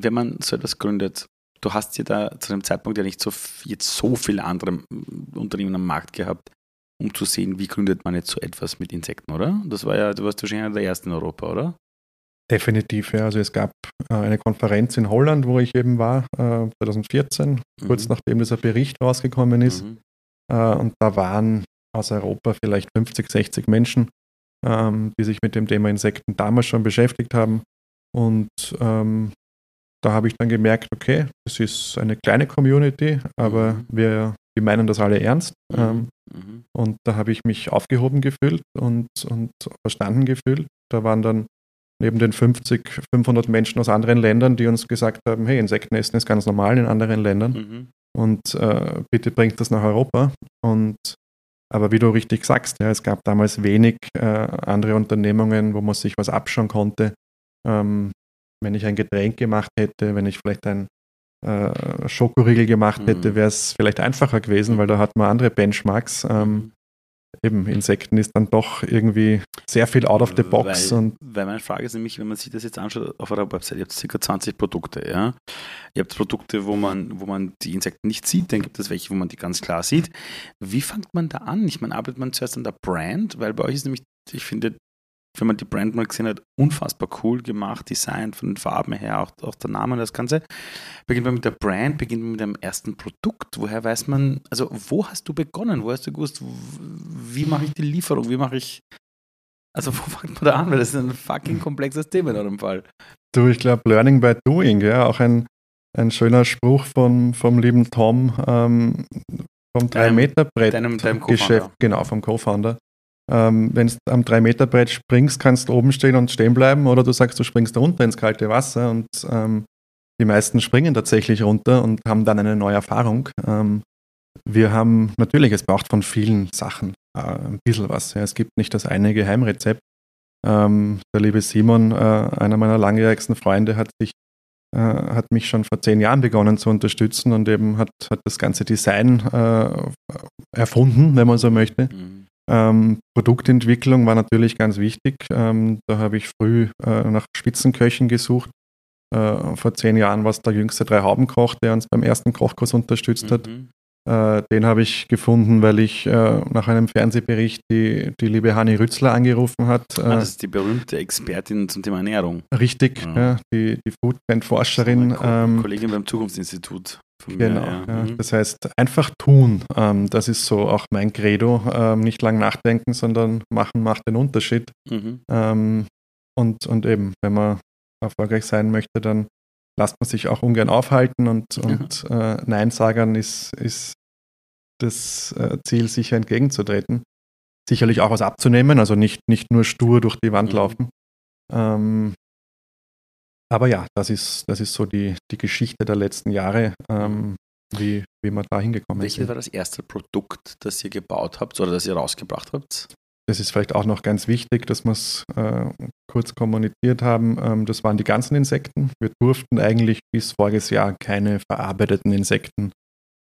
wenn man so etwas gründet, du hast ja da zu dem Zeitpunkt ja nicht so jetzt so viele andere Unternehmen am Markt gehabt, um zu sehen, wie gründet man jetzt so etwas mit Insekten, oder? Das war ja, du warst wahrscheinlich einer der ersten in Europa, oder? Definitiv, ja. Also es gab äh, eine Konferenz in Holland, wo ich eben war, äh, 2014, kurz Mhm. nachdem dieser Bericht rausgekommen ist. Mhm. Äh, und da waren aus Europa vielleicht 50, 60 Menschen, ähm, die sich mit dem Thema Insekten damals schon beschäftigt haben. Und ähm, da habe ich dann gemerkt, okay, es ist eine kleine Community, aber Mhm. wir, wir meinen das alle ernst. Ähm, Mhm. und da habe ich mich aufgehoben gefühlt und, und verstanden gefühlt. Da waren dann neben den 50, 500 Menschen aus anderen Ländern, die uns gesagt haben, hey, Insektenessen ist ganz normal in anderen Ländern Mhm. Und äh, bitte bringt das nach Europa. Und aber wie du richtig sagst, ja, es gab damals wenig äh, andere Unternehmungen, wo man sich was abschauen konnte. Ähm, wenn ich ein Getränk gemacht hätte, wenn ich vielleicht ein äh, Schokoriegel gemacht hätte, Mhm. wäre es vielleicht einfacher gewesen, weil da hat man andere Benchmarks. Ähm, eben Insekten ist dann doch irgendwie sehr viel out of the box weil, und weil meine Frage ist nämlich, wenn man sich das jetzt anschaut auf eurer Website, ihr habt ca. 20 Produkte, ja. Ihr habt Produkte, wo man, wo man die Insekten nicht sieht, dann gibt es welche, wo man die ganz klar sieht. Wie fängt man da an? Ich meine, arbeitet man zuerst an der Brand? Weil bei euch ist nämlich, ich finde, wenn man die Brand mal gesehen hat, unfassbar cool gemacht, Design von den Farben her, auch, auch der Name und das Ganze. Beginnt man mit der Brand, beginnt man mit dem ersten Produkt. Woher weiß man, also wo hast du begonnen? Wo hast du gewusst, wie mache ich die Lieferung? Wie mache ich, also wo fängt man da an? Weil das ist ein fucking komplexes Thema in eurem Fall. du, ich glaube, Learning by Doing, ja, auch ein, ein schöner Spruch vom, vom lieben Tom ähm, vom Deinem- 3-Meter-Brett. deinem- deinem Geschäft, Co-Founder. genau, vom Co-Founder. Ähm, Wenn du am 3-Meter-Brett springst, kannst du oben stehen und stehen bleiben oder du sagst, du springst runter ins kalte Wasser und ähm, die meisten springen tatsächlich runter und haben dann eine neue Erfahrung. Ähm, wir haben, natürlich, es braucht von vielen Sachen äh, ein bisschen was. Ja. Es gibt nicht das eine Geheimrezept. Ähm, der liebe Simon, äh, einer meiner langjährigsten Freunde, hat sich äh, hat mich schon vor zehn Jahren begonnen zu unterstützen und eben hat, hat das ganze Design äh, erfunden, wenn man so möchte. Mhm. Ähm, Produktentwicklung war natürlich ganz wichtig. Ähm, da habe ich früh äh, nach Spitzenköchen gesucht. Äh, vor zehn Jahren war es der jüngste Drei-Hauben-Koch, der uns beim ersten Kochkurs unterstützt hat. Mhm. Äh, den habe ich gefunden, weil ich äh, nach einem Fernsehbericht die, die liebe Hanni Rützler angerufen hat. Ah, Äh, das ist die berühmte Expertin zum Thema Ernährung. richtig, Ja. ja, die, die Foodtrend-Forscherin. Ko Ähm, Kollegin beim Zukunftsinstitut. Von mir, Genau, ja. ja. Mhm. das heißt einfach tun. Ähm, das ist so auch mein Credo. Ähm, nicht lang nachdenken, sondern machen macht den Unterschied. Mhm. Ähm, und, und eben, wenn man erfolgreich sein möchte, dann lasst man sich auch ungern aufhalten und, und äh, Nein-Sagern ist, ist das äh, Ziel, sicher entgegenzutreten. Sicherlich auch was abzunehmen, also nicht, nicht nur stur durch die Wand Mhm. laufen. Aber ja, das ist, das ist so die, die Geschichte der letzten Jahre, ähm, wie, wie wir da hingekommen Welches sind. war das erste Produkt, das ihr gebaut habt oder das ihr rausgebracht habt? Das ist vielleicht auch noch ganz wichtig, dass wir es äh, kurz kommuniziert haben. Ähm, das waren die ganzen Insekten. Wir durften eigentlich bis voriges Jahr keine verarbeiteten Insekten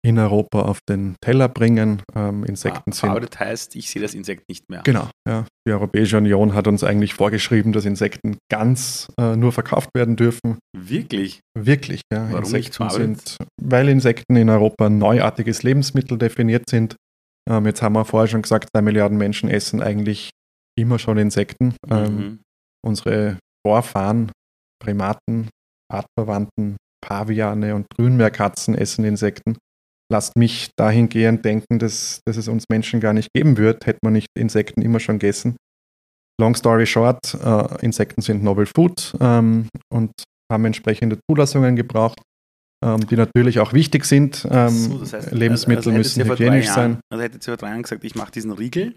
in Europa auf den Teller bringen. Ähm, Insekten sind. Verarbeitet heißt, ich sehe das Insekt nicht mehr. Genau, ja. Die Europäische Union hat uns eigentlich vorgeschrieben, dass Insekten ganz äh, nur verkauft werden dürfen. Wirklich? Wirklich, ja. Warum Insekten sind, weil Insekten in Europa ein neuartiges Lebensmittel definiert sind. Ähm, jetzt haben wir vorher schon gesagt, zwei Milliarden Menschen essen eigentlich immer schon Insekten. Ähm, Mhm. unsere Vorfahren, Primaten, Artverwandten, Paviane und Grünmeerkatzen essen Insekten. Lasst mich dahingehend denken, dass, dass es uns Menschen gar nicht geben wird, hätte man nicht Insekten immer schon gegessen. Long story short, äh, Insekten sind Novel Food ähm, und haben entsprechende Zulassungen gebraucht. ähm, die natürlich auch wichtig sind. Ähm, so, das heißt, Lebensmittel also, also müssen hygienisch sein. Also hätte sie vor drei Jahren gesagt, ich mache diesen Riegel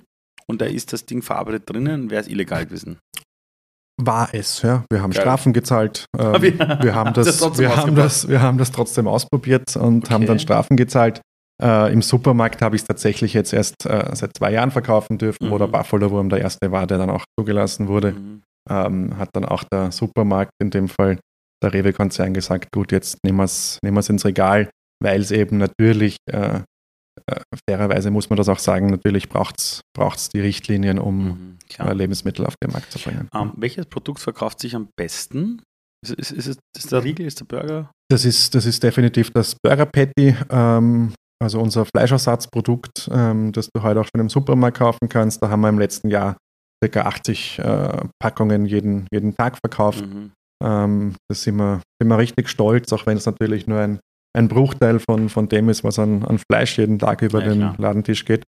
und da ist das Ding verarbeitet drinnen, wäre es illegal gewesen. War es, ja. Wir haben Geil. Strafen gezahlt. Ähm, wir, wir, haben das, das wir, haben das, wir haben das trotzdem ausprobiert und okay. haben dann Strafen gezahlt. Äh, Im Supermarkt habe ich es tatsächlich jetzt erst äh, seit zwei Jahren verkaufen dürfen, mhm. wo der. Buffalo Wurm der erste war, der dann auch zugelassen wurde. Mhm. Ähm, hat dann auch der Supermarkt, in dem Fall der Rewe-Konzern, gesagt, gut, jetzt nehmen wir es nehmen ins Regal, weil es eben natürlich äh, äh, fairerweise muss man das auch sagen, natürlich braucht es die Richtlinien, um mhm, äh, Lebensmittel auf den Markt zu bringen. Ähm, welches Produkt verkauft sich am besten? Ist, ist, ist, ist der Riegel, ist der Burger? Das ist, das ist definitiv das Burger Patty, ähm, also unser Fleischersatzprodukt, ähm, das du heute auch schon im Supermarkt kaufen kannst. Da haben wir im letzten Jahr ca. 80 äh, Packungen jeden, jeden Tag verkauft. Mhm. Ähm, da sind wir, sind wir richtig stolz, auch wenn es natürlich nur ein ein Bruchteil von, von dem ist, was an, an Fleisch jeden Tag über ja, den klar. Ladentisch geht.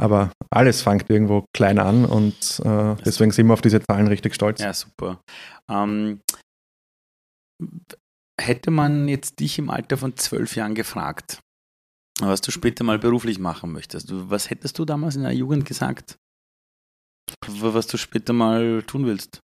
Aber alles fängt irgendwo klein an und äh, deswegen sind wir auf diese Zahlen richtig stolz. Ja, super. Ähm, hätte man jetzt dich im Alter von zwölf Jahren gefragt, was du später mal beruflich machen möchtest, was hättest du damals in der Jugend gesagt? Was du später mal tun willst?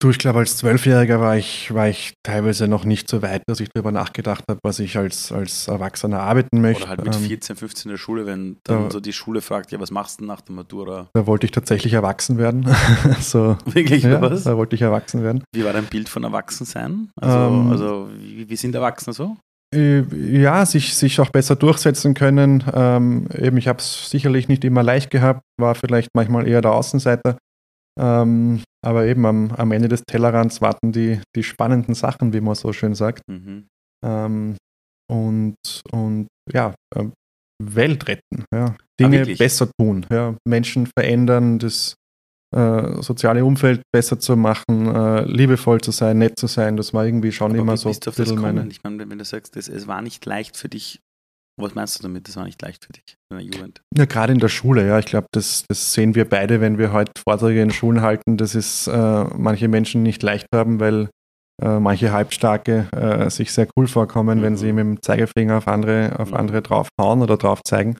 Du, ich glaube, als Zwölfjähriger war ich, war ich teilweise noch nicht so weit, dass ich darüber nachgedacht habe, was ich als, als Erwachsener arbeiten möchte. Oder halt mit 14, ähm, 15 in der Schule, wenn dann da, so die Schule fragt, ja, was machst du nach der Matura? Da wollte ich tatsächlich erwachsen werden. so, Wirklich, ja, was? Da wollte ich erwachsen werden. Wie war dein Bild von Erwachsensein? Also, ähm, also wie, wie sind Erwachsene so? Äh, ja, sich, sich auch besser durchsetzen können. Ähm, eben, ich habe es sicherlich nicht immer leicht gehabt, war vielleicht manchmal eher der Außenseiter. Ähm, aber eben am, am, Ende des Tellerrands warten die, die spannenden Sachen, wie man so schön sagt. Mhm. Ähm, und, und ja, äh, Welt retten, ja. Dinge ah, besser tun, ja. Menschen verändern, das äh, soziale Umfeld besser zu machen, äh, liebevoll zu sein, nett zu sein, das war irgendwie schon Aber immer so. Bist du auf das meine ich meine, wenn du sagst, das, es war nicht leicht für dich, was meinst du damit? Das war nicht leicht für dich in der Jugend? Ja, gerade in der Schule, ja. Ich glaube, das, das sehen wir beide, wenn wir heute Vorträge in Schulen halten, dass es äh, manche Menschen nicht leicht haben, weil äh, manche Halbstarke äh, sich sehr cool vorkommen, mhm. wenn sie mit dem Zeigefinger auf andere, auf mhm. andere draufhauen oder drauf zeigen.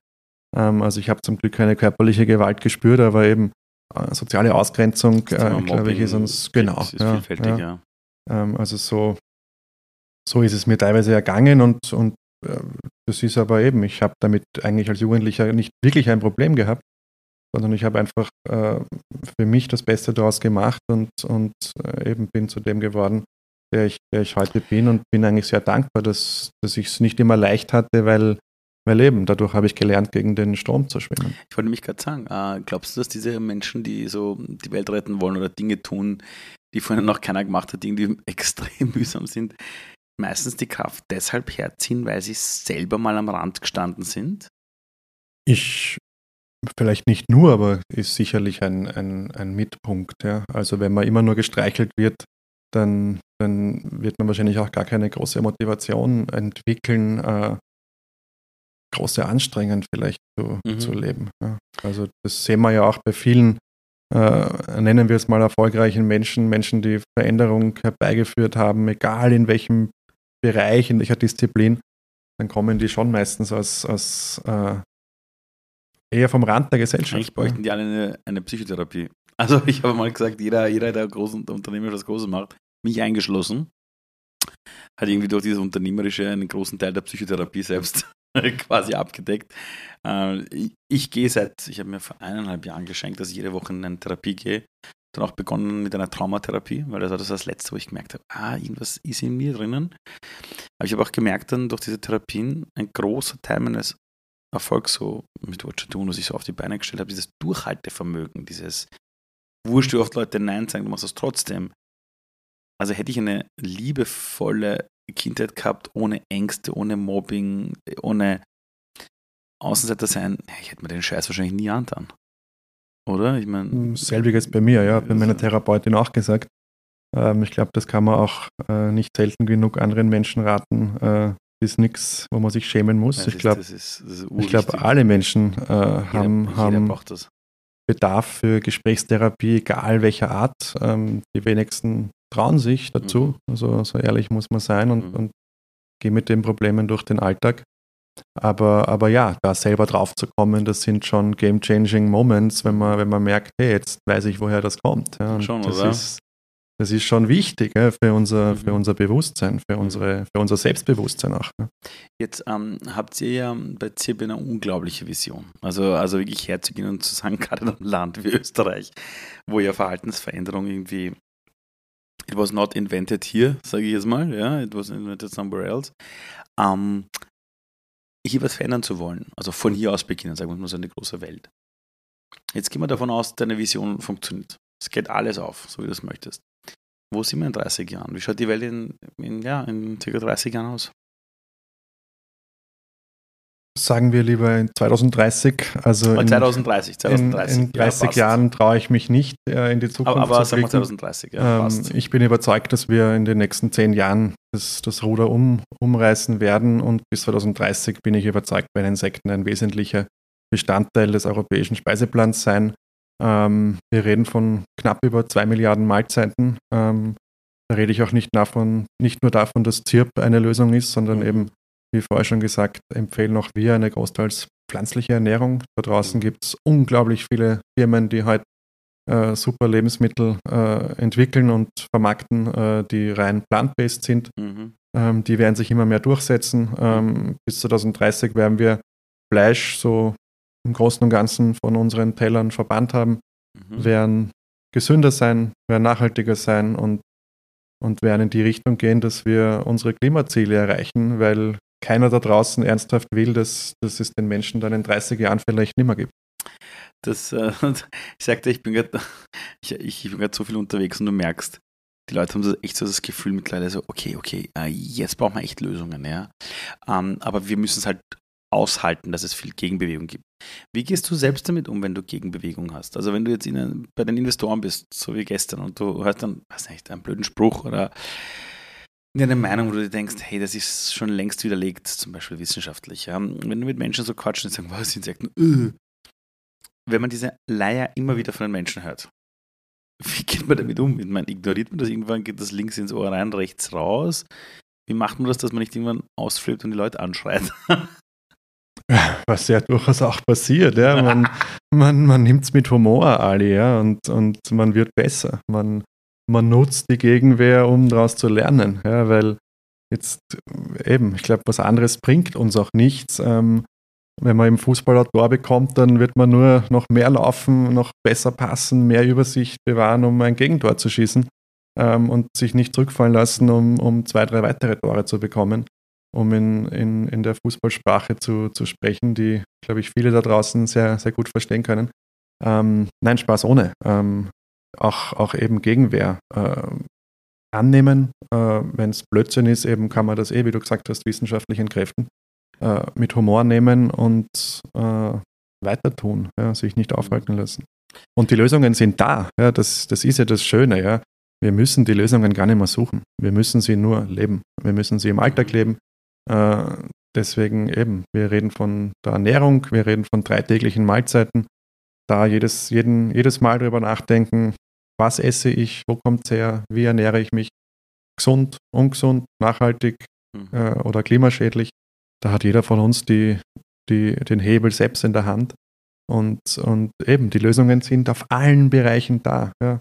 Ähm, also ich habe zum Glück keine körperliche Gewalt gespürt, aber eben äh, soziale Ausgrenzung, äh, glaube ich, ist uns genau. Ist ja, ja. ja. Ähm, also so, so ist es mir teilweise ergangen und, und das ist aber eben, ich habe damit eigentlich als Jugendlicher nicht wirklich ein Problem gehabt, sondern ich habe einfach äh, für mich das Beste daraus gemacht und, und äh, eben bin zu dem geworden, der ich, der ich heute bin und bin eigentlich sehr dankbar, dass, dass ich es nicht immer leicht hatte, weil, weil eben dadurch habe ich gelernt, gegen den Strom zu schwimmen. Ich wollte mich gerade sagen, äh, glaubst du, dass diese Menschen, die so die Welt retten wollen oder Dinge tun, die vorhin noch keiner gemacht hat, die extrem mühsam sind, meistens die Kraft deshalb herziehen, weil sie selber mal am Rand gestanden sind? Ich vielleicht nicht nur, aber ist sicherlich ein, ein, ein Mitpunkt. Ja. Also wenn man immer nur gestreichelt wird, dann, dann wird man wahrscheinlich auch gar keine große Motivation entwickeln, äh, große Anstrengungen vielleicht zu, mhm. zu leben. Ja. Also das sehen wir ja auch bei vielen, äh, nennen wir es mal erfolgreichen Menschen, Menschen, die Veränderung herbeigeführt haben, egal in welchem Bereich, in welcher Disziplin, dann kommen die schon meistens aus, aus äh, eher vom Rand der Gesellschaft. Eigentlich bräuchten die alle eine, eine Psychotherapie. Also ich habe mal gesagt, jeder, jeder, der großen Unternehmer was Großes macht, mich eingeschlossen, hat irgendwie durch dieses Unternehmerische einen großen Teil der Psychotherapie selbst quasi abgedeckt. Äh, ich gehe seit, ich habe mir vor eineinhalb Jahren geschenkt, dass ich jede Woche in eine Therapie gehe dann auch begonnen mit einer Traumatherapie, weil das war das, Letzte, wo ich gemerkt habe, ah, irgendwas ist in mir drinnen. Aber ich habe auch gemerkt dann durch diese Therapien, ein großer Teil meines Erfolgs so mit Watcher Tun, was ich so auf die Beine gestellt habe, dieses Durchhaltevermögen, dieses Wurscht, wie oft Leute Nein sagen, du machst das trotzdem. Also hätte ich eine liebevolle Kindheit gehabt, ohne Ängste, ohne Mobbing, ohne Außenseiter sein, ich hätte mir den Scheiß wahrscheinlich nie antan. Oder? Ich meine. Hm, selbiges bei mir, ja, hat mir meine Therapeutin auch gesagt. Ähm, ich glaube, das kann man auch äh, nicht selten genug anderen Menschen raten. Äh, ist nichts, wo man sich schämen muss. Ja, ich glaube, glaub, alle Menschen äh, haben, jeder, haben Bedarf für Gesprächstherapie, egal welcher Art. Ähm, die wenigsten trauen sich dazu. Mhm. Also so ehrlich muss man sein. Und, mhm. und gehe mit den Problemen durch den Alltag. Aber, aber ja, da selber drauf zu kommen, das sind schon game-changing Moments, wenn man, wenn man merkt, hey, jetzt weiß ich, woher das kommt. Ja, Schon, das oder? ist das ist schon wichtig ja, für, unser, Mhm. für unser Bewusstsein, für, unsere, für unser Selbstbewusstsein auch. Ja. Jetzt ähm, habt ihr ja bei ZIRB eine unglaubliche Vision. Also, also wirklich herzugehen und zu sagen, gerade in einem Land wie Österreich, wo ja Verhaltensveränderung irgendwie it was not invented here, sage ich jetzt mal, ja, it was invented somewhere else. Ähm, hier was verändern zu wollen, also von hier aus beginnen, sagen wir mal so eine große Welt. Jetzt gehen wir davon aus, deine Vision funktioniert. Es geht alles auf, so wie du es möchtest. Wo sind wir in 30 Jahren? Wie schaut die Welt in, in, ja, in ca. 30 Jahren aus? Sagen wir lieber in 2030, also in, 2030, in, 2030. in 30 ja. Jahren traue ich mich nicht äh, in die Zukunft Aber, aber zu sagen wir blicken. 2030, ja, Ähm, ich bin überzeugt, dass wir in den nächsten zehn Jahren das, das Ruder um, umreißen werden und bis 2030 bin ich überzeugt, werden Insekten ein wesentlicher Bestandteil des europäischen Speiseplans sein. Ähm, wir reden von knapp über zwei Milliarden Mahlzeiten. Ähm, da rede ich auch nicht, davon, nicht nur davon, dass ZIRP eine Lösung ist, sondern Mhm. eben, wie vorher schon gesagt, empfehlen auch wir eine großteils pflanzliche Ernährung. Da draußen gibt es unglaublich viele Firmen, die heute äh, super Lebensmittel äh, entwickeln und vermarkten, äh, die rein plant-based sind. Mhm. Ähm, die werden sich immer mehr durchsetzen. Ähm, bis 2030 werden wir Fleisch so im Großen und Ganzen von unseren Tellern verbannt haben, Mhm. werden gesünder sein, werden nachhaltiger sein und, und werden in die Richtung gehen, dass wir unsere Klimaziele erreichen, weil keiner da draußen ernsthaft will, dass, dass es den Menschen dann in 30 Jahren vielleicht nicht mehr gibt. Das, äh, ich sagte, ich bin gerade ich, ich so viel unterwegs und du merkst, die Leute haben so echt so das Gefühl mittlerweile so, okay, okay, äh, jetzt brauchen wir echt Lösungen, ja. Ähm, aber wir müssen es halt aushalten, dass es viel Gegenbewegung gibt. Wie gehst du selbst damit um, wenn du Gegenbewegung hast? Also wenn du jetzt in bei den Investoren bist, so wie gestern, und du hörst dann, weiß nicht, einen blöden Spruch oder eine Meinung, wo du denkst, hey, das ist schon längst widerlegt, zum Beispiel wissenschaftlich. Ja? Wenn du mit Menschen so quatschen und sagen, was, Insekten, äh, wenn man diese Leier immer wieder von den Menschen hört, wie geht man damit um? Ich meine, ignoriert man das irgendwann, geht das links ins Ohr rein, rechts raus? Wie macht man das, dass man nicht irgendwann ausflippt und die Leute anschreit? Was ja durchaus auch passiert. Ja. Man, man, man nimmt es mit Humor, Ali, ja, und, und man wird besser. Man, man nutzt die Gegenwehr, um daraus zu lernen. Ja, weil jetzt eben, ich glaube, was anderes bringt uns auch nichts. Ähm, wenn man im Fußball ein Tor bekommt, dann wird man nur noch mehr laufen, noch besser passen, mehr Übersicht bewahren, um ein Gegentor zu schießen ähm, und sich nicht zurückfallen lassen, um, um zwei, drei weitere Tore zu bekommen, um in, in, in der Fußballsprache zu, zu sprechen, die, glaube ich, viele da draußen sehr, sehr gut verstehen können. Ähm, nein, Spaß ohne. Ähm, auch, auch eben Gegenwehr äh, annehmen. Äh, Wenn es Blödsinn ist, eben kann man das eh, wie du gesagt hast, wissenschaftlich entkräften. Äh, mit Humor nehmen und äh, weiter tun, ja, sich nicht aufhalten lassen. Und die Lösungen sind da. Ja, das, das ist ja das Schöne. Ja. Wir müssen die Lösungen gar nicht mehr suchen. Wir müssen sie nur leben. Wir müssen sie im Alltag leben. Äh, deswegen eben, wir reden von der Ernährung, wir reden von drei täglichen Mahlzeiten. Da jedes, jeden, jedes Mal drüber nachdenken, was esse ich, wo kommt es her, wie ernähre ich mich, gesund, ungesund, nachhaltig Mhm. äh, oder klimaschädlich. Da hat jeder von uns die, die, den Hebel selbst in der Hand. Und, und eben, die Lösungen sind auf allen Bereichen da. Ja.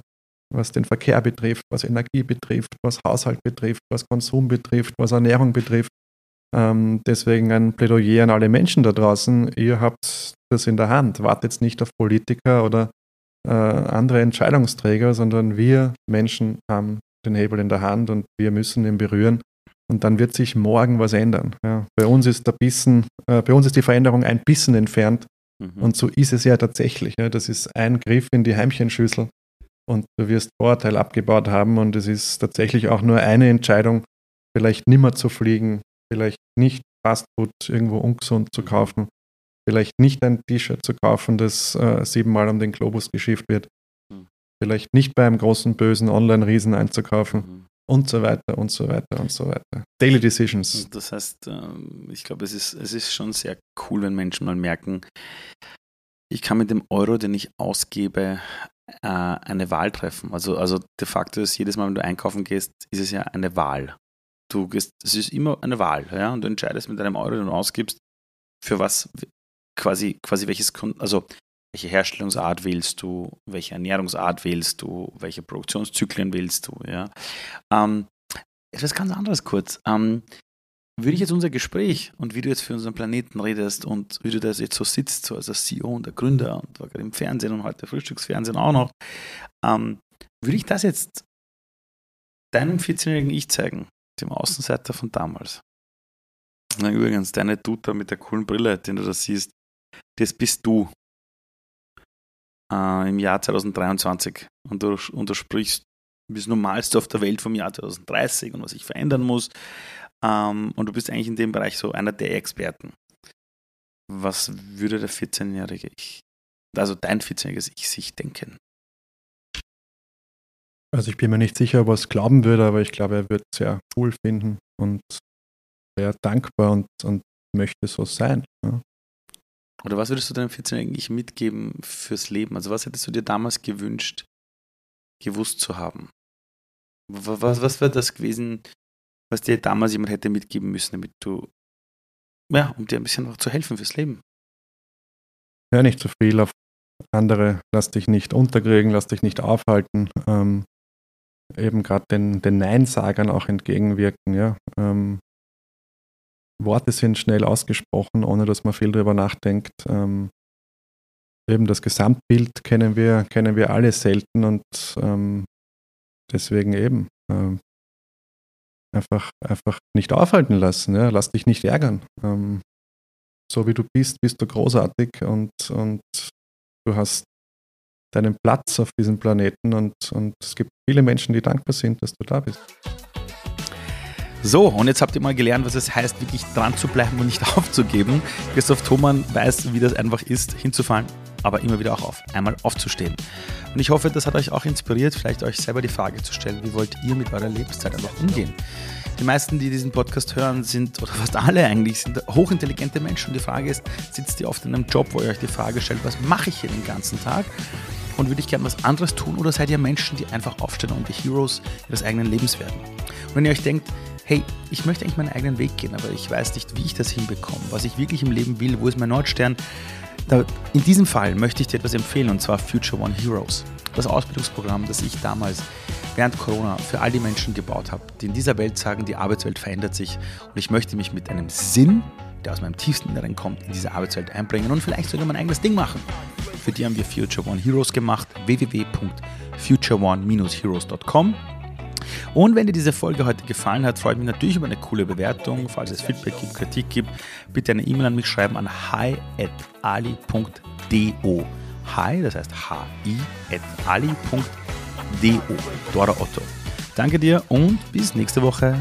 Was den Verkehr betrifft, was Energie betrifft, was Haushalt betrifft, was Konsum betrifft, was Ernährung betrifft. Ähm, deswegen ein Plädoyer an alle Menschen da draußen. Ihr habt das in der Hand. Wartet nicht auf Politiker oder äh, andere Entscheidungsträger, sondern wir Menschen haben den Hebel in der Hand und wir müssen ihn berühren. Und dann wird sich morgen was ändern. Ja. Bei uns ist der Bissen, äh, bei uns ist die Veränderung ein Bissen entfernt. Mhm. Und so ist es ja tatsächlich. Ja. Das ist ein Griff in die Heimchenschüssel und du wirst Vorurteil abgebaut haben. Und es ist tatsächlich auch nur eine Entscheidung, vielleicht nimmer zu fliegen, vielleicht nicht Fastfood irgendwo ungesund zu kaufen, vielleicht nicht ein T-Shirt zu kaufen, das äh, siebenmal um den Globus geschifft wird, Mhm. vielleicht nicht bei einem großen bösen Online-Riesen einzukaufen Mhm. und so weiter und so weiter und so weiter. Daily Decisions. Das heißt, ähm, ich glaube, es ist, es ist schon sehr cool, wenn Menschen mal merken, ich kann mit dem Euro, den ich ausgebe, äh, eine Wahl treffen. Also, also de facto ist jedes Mal, wenn du einkaufen gehst, ist es ja eine Wahl. Du gehst, es ist immer eine Wahl, ja, und du entscheidest mit einem Euro, den du ausgibst, für was quasi, quasi welches, also welche Herstellungsart wählst du, welche Ernährungsart wählst du, welche Produktionszyklen wählst du, ja. Ähm, etwas ganz anderes kurz. Ähm, würde ich jetzt unser Gespräch und wie du jetzt für unseren Planeten redest und wie du da jetzt so sitzt, so als der CEO und der Gründer und war gerade im Fernsehen und heute Frühstücksfernsehen auch noch, ähm, würde ich das jetzt deinem 14-jährigen Ich zeigen, dem Außenseiter von damals. Na, übrigens, deine Dude mit der coolen Brille, den du da siehst, das bist du äh, im Jahr 2023 und du, und du sprichst Normalste auf der Welt vom Jahr 2030 und was sich verändern muss. Ähm, und du bist eigentlich in dem Bereich so einer der Experten. Was würde der 14-jährige Ich, also dein 14-jähriges Ich sich denken? Also ich bin mir nicht sicher, ob er es glauben würde, aber ich glaube, er wird es sehr cool finden und sehr dankbar und, und möchte so sein. Ja. Oder was würdest du deinem 14-Jährigen Ich mitgeben fürs Leben? Also was hättest du dir damals gewünscht, gewusst zu haben? Was, was wäre das gewesen, was dir damals jemand hätte mitgeben müssen, damit du, ja, um dir ein bisschen auch zu helfen fürs Leben? Ja, nicht zu viel auf andere, lass dich nicht unterkriegen, lass dich nicht aufhalten. Ähm, eben gerade den, den Neinsagern auch entgegenwirken, ja. Ähm, Worte sind schnell ausgesprochen, ohne dass man viel darüber nachdenkt. Ähm, eben das Gesamtbild kennen wir, kennen wir alle selten und ähm, deswegen eben ähm, einfach, einfach nicht aufhalten lassen. Ja? Lass dich nicht ärgern. Ähm, so wie du bist, bist du großartig und, und du hast deinen Platz auf diesem Planeten und, und es gibt viele Menschen, die dankbar sind, dass du da bist. So, und jetzt habt ihr mal gelernt, was es heißt, wirklich dran zu bleiben und nicht aufzugeben. Christoph Thomann weiß, wie das einfach ist, hinzufallen, aber immer wieder auch auf, einmal aufzustehen. Und ich hoffe, das hat euch auch inspiriert, vielleicht euch selber die Frage zu stellen, wie wollt ihr mit eurer Lebenszeit einfach umgehen? Die meisten, die diesen Podcast hören, sind, oder fast alle eigentlich, sind hochintelligente Menschen. Und die Frage ist, sitzt ihr oft in einem Job, wo ihr euch die Frage stellt, was mache ich hier den ganzen Tag? Und würde ich gerne was anderes tun? Oder seid ihr Menschen, die einfach aufstehen und die Heroes ihres eigenen Lebens werden? Und wenn ihr euch denkt, hey, ich möchte eigentlich meinen eigenen Weg gehen, aber ich weiß nicht, wie ich das hinbekomme, was ich wirklich im Leben will, wo ist mein Nordstern, in diesem Fall möchte ich dir etwas empfehlen und zwar Future One Heroes. Das Ausbildungsprogramm, das ich damals während Corona für all die Menschen gebaut habe, die in dieser Welt sagen, die Arbeitswelt verändert sich und ich möchte mich mit einem Sinn, der aus meinem tiefsten Inneren kommt, in diese Arbeitswelt einbringen und vielleicht sogar mein eigenes Ding machen. Für die haben wir Future One Heroes gemacht, www.futureone-heroes.com und wenn dir diese Folge heute gefallen hat, freue ich mich natürlich über eine coole Bewertung. Falls es Feedback gibt, Kritik gibt, bitte eine E-Mail an mich schreiben an hi.ali.do. Hi, das heißt hi at ali.do. Dora Otto. Danke dir und bis nächste Woche.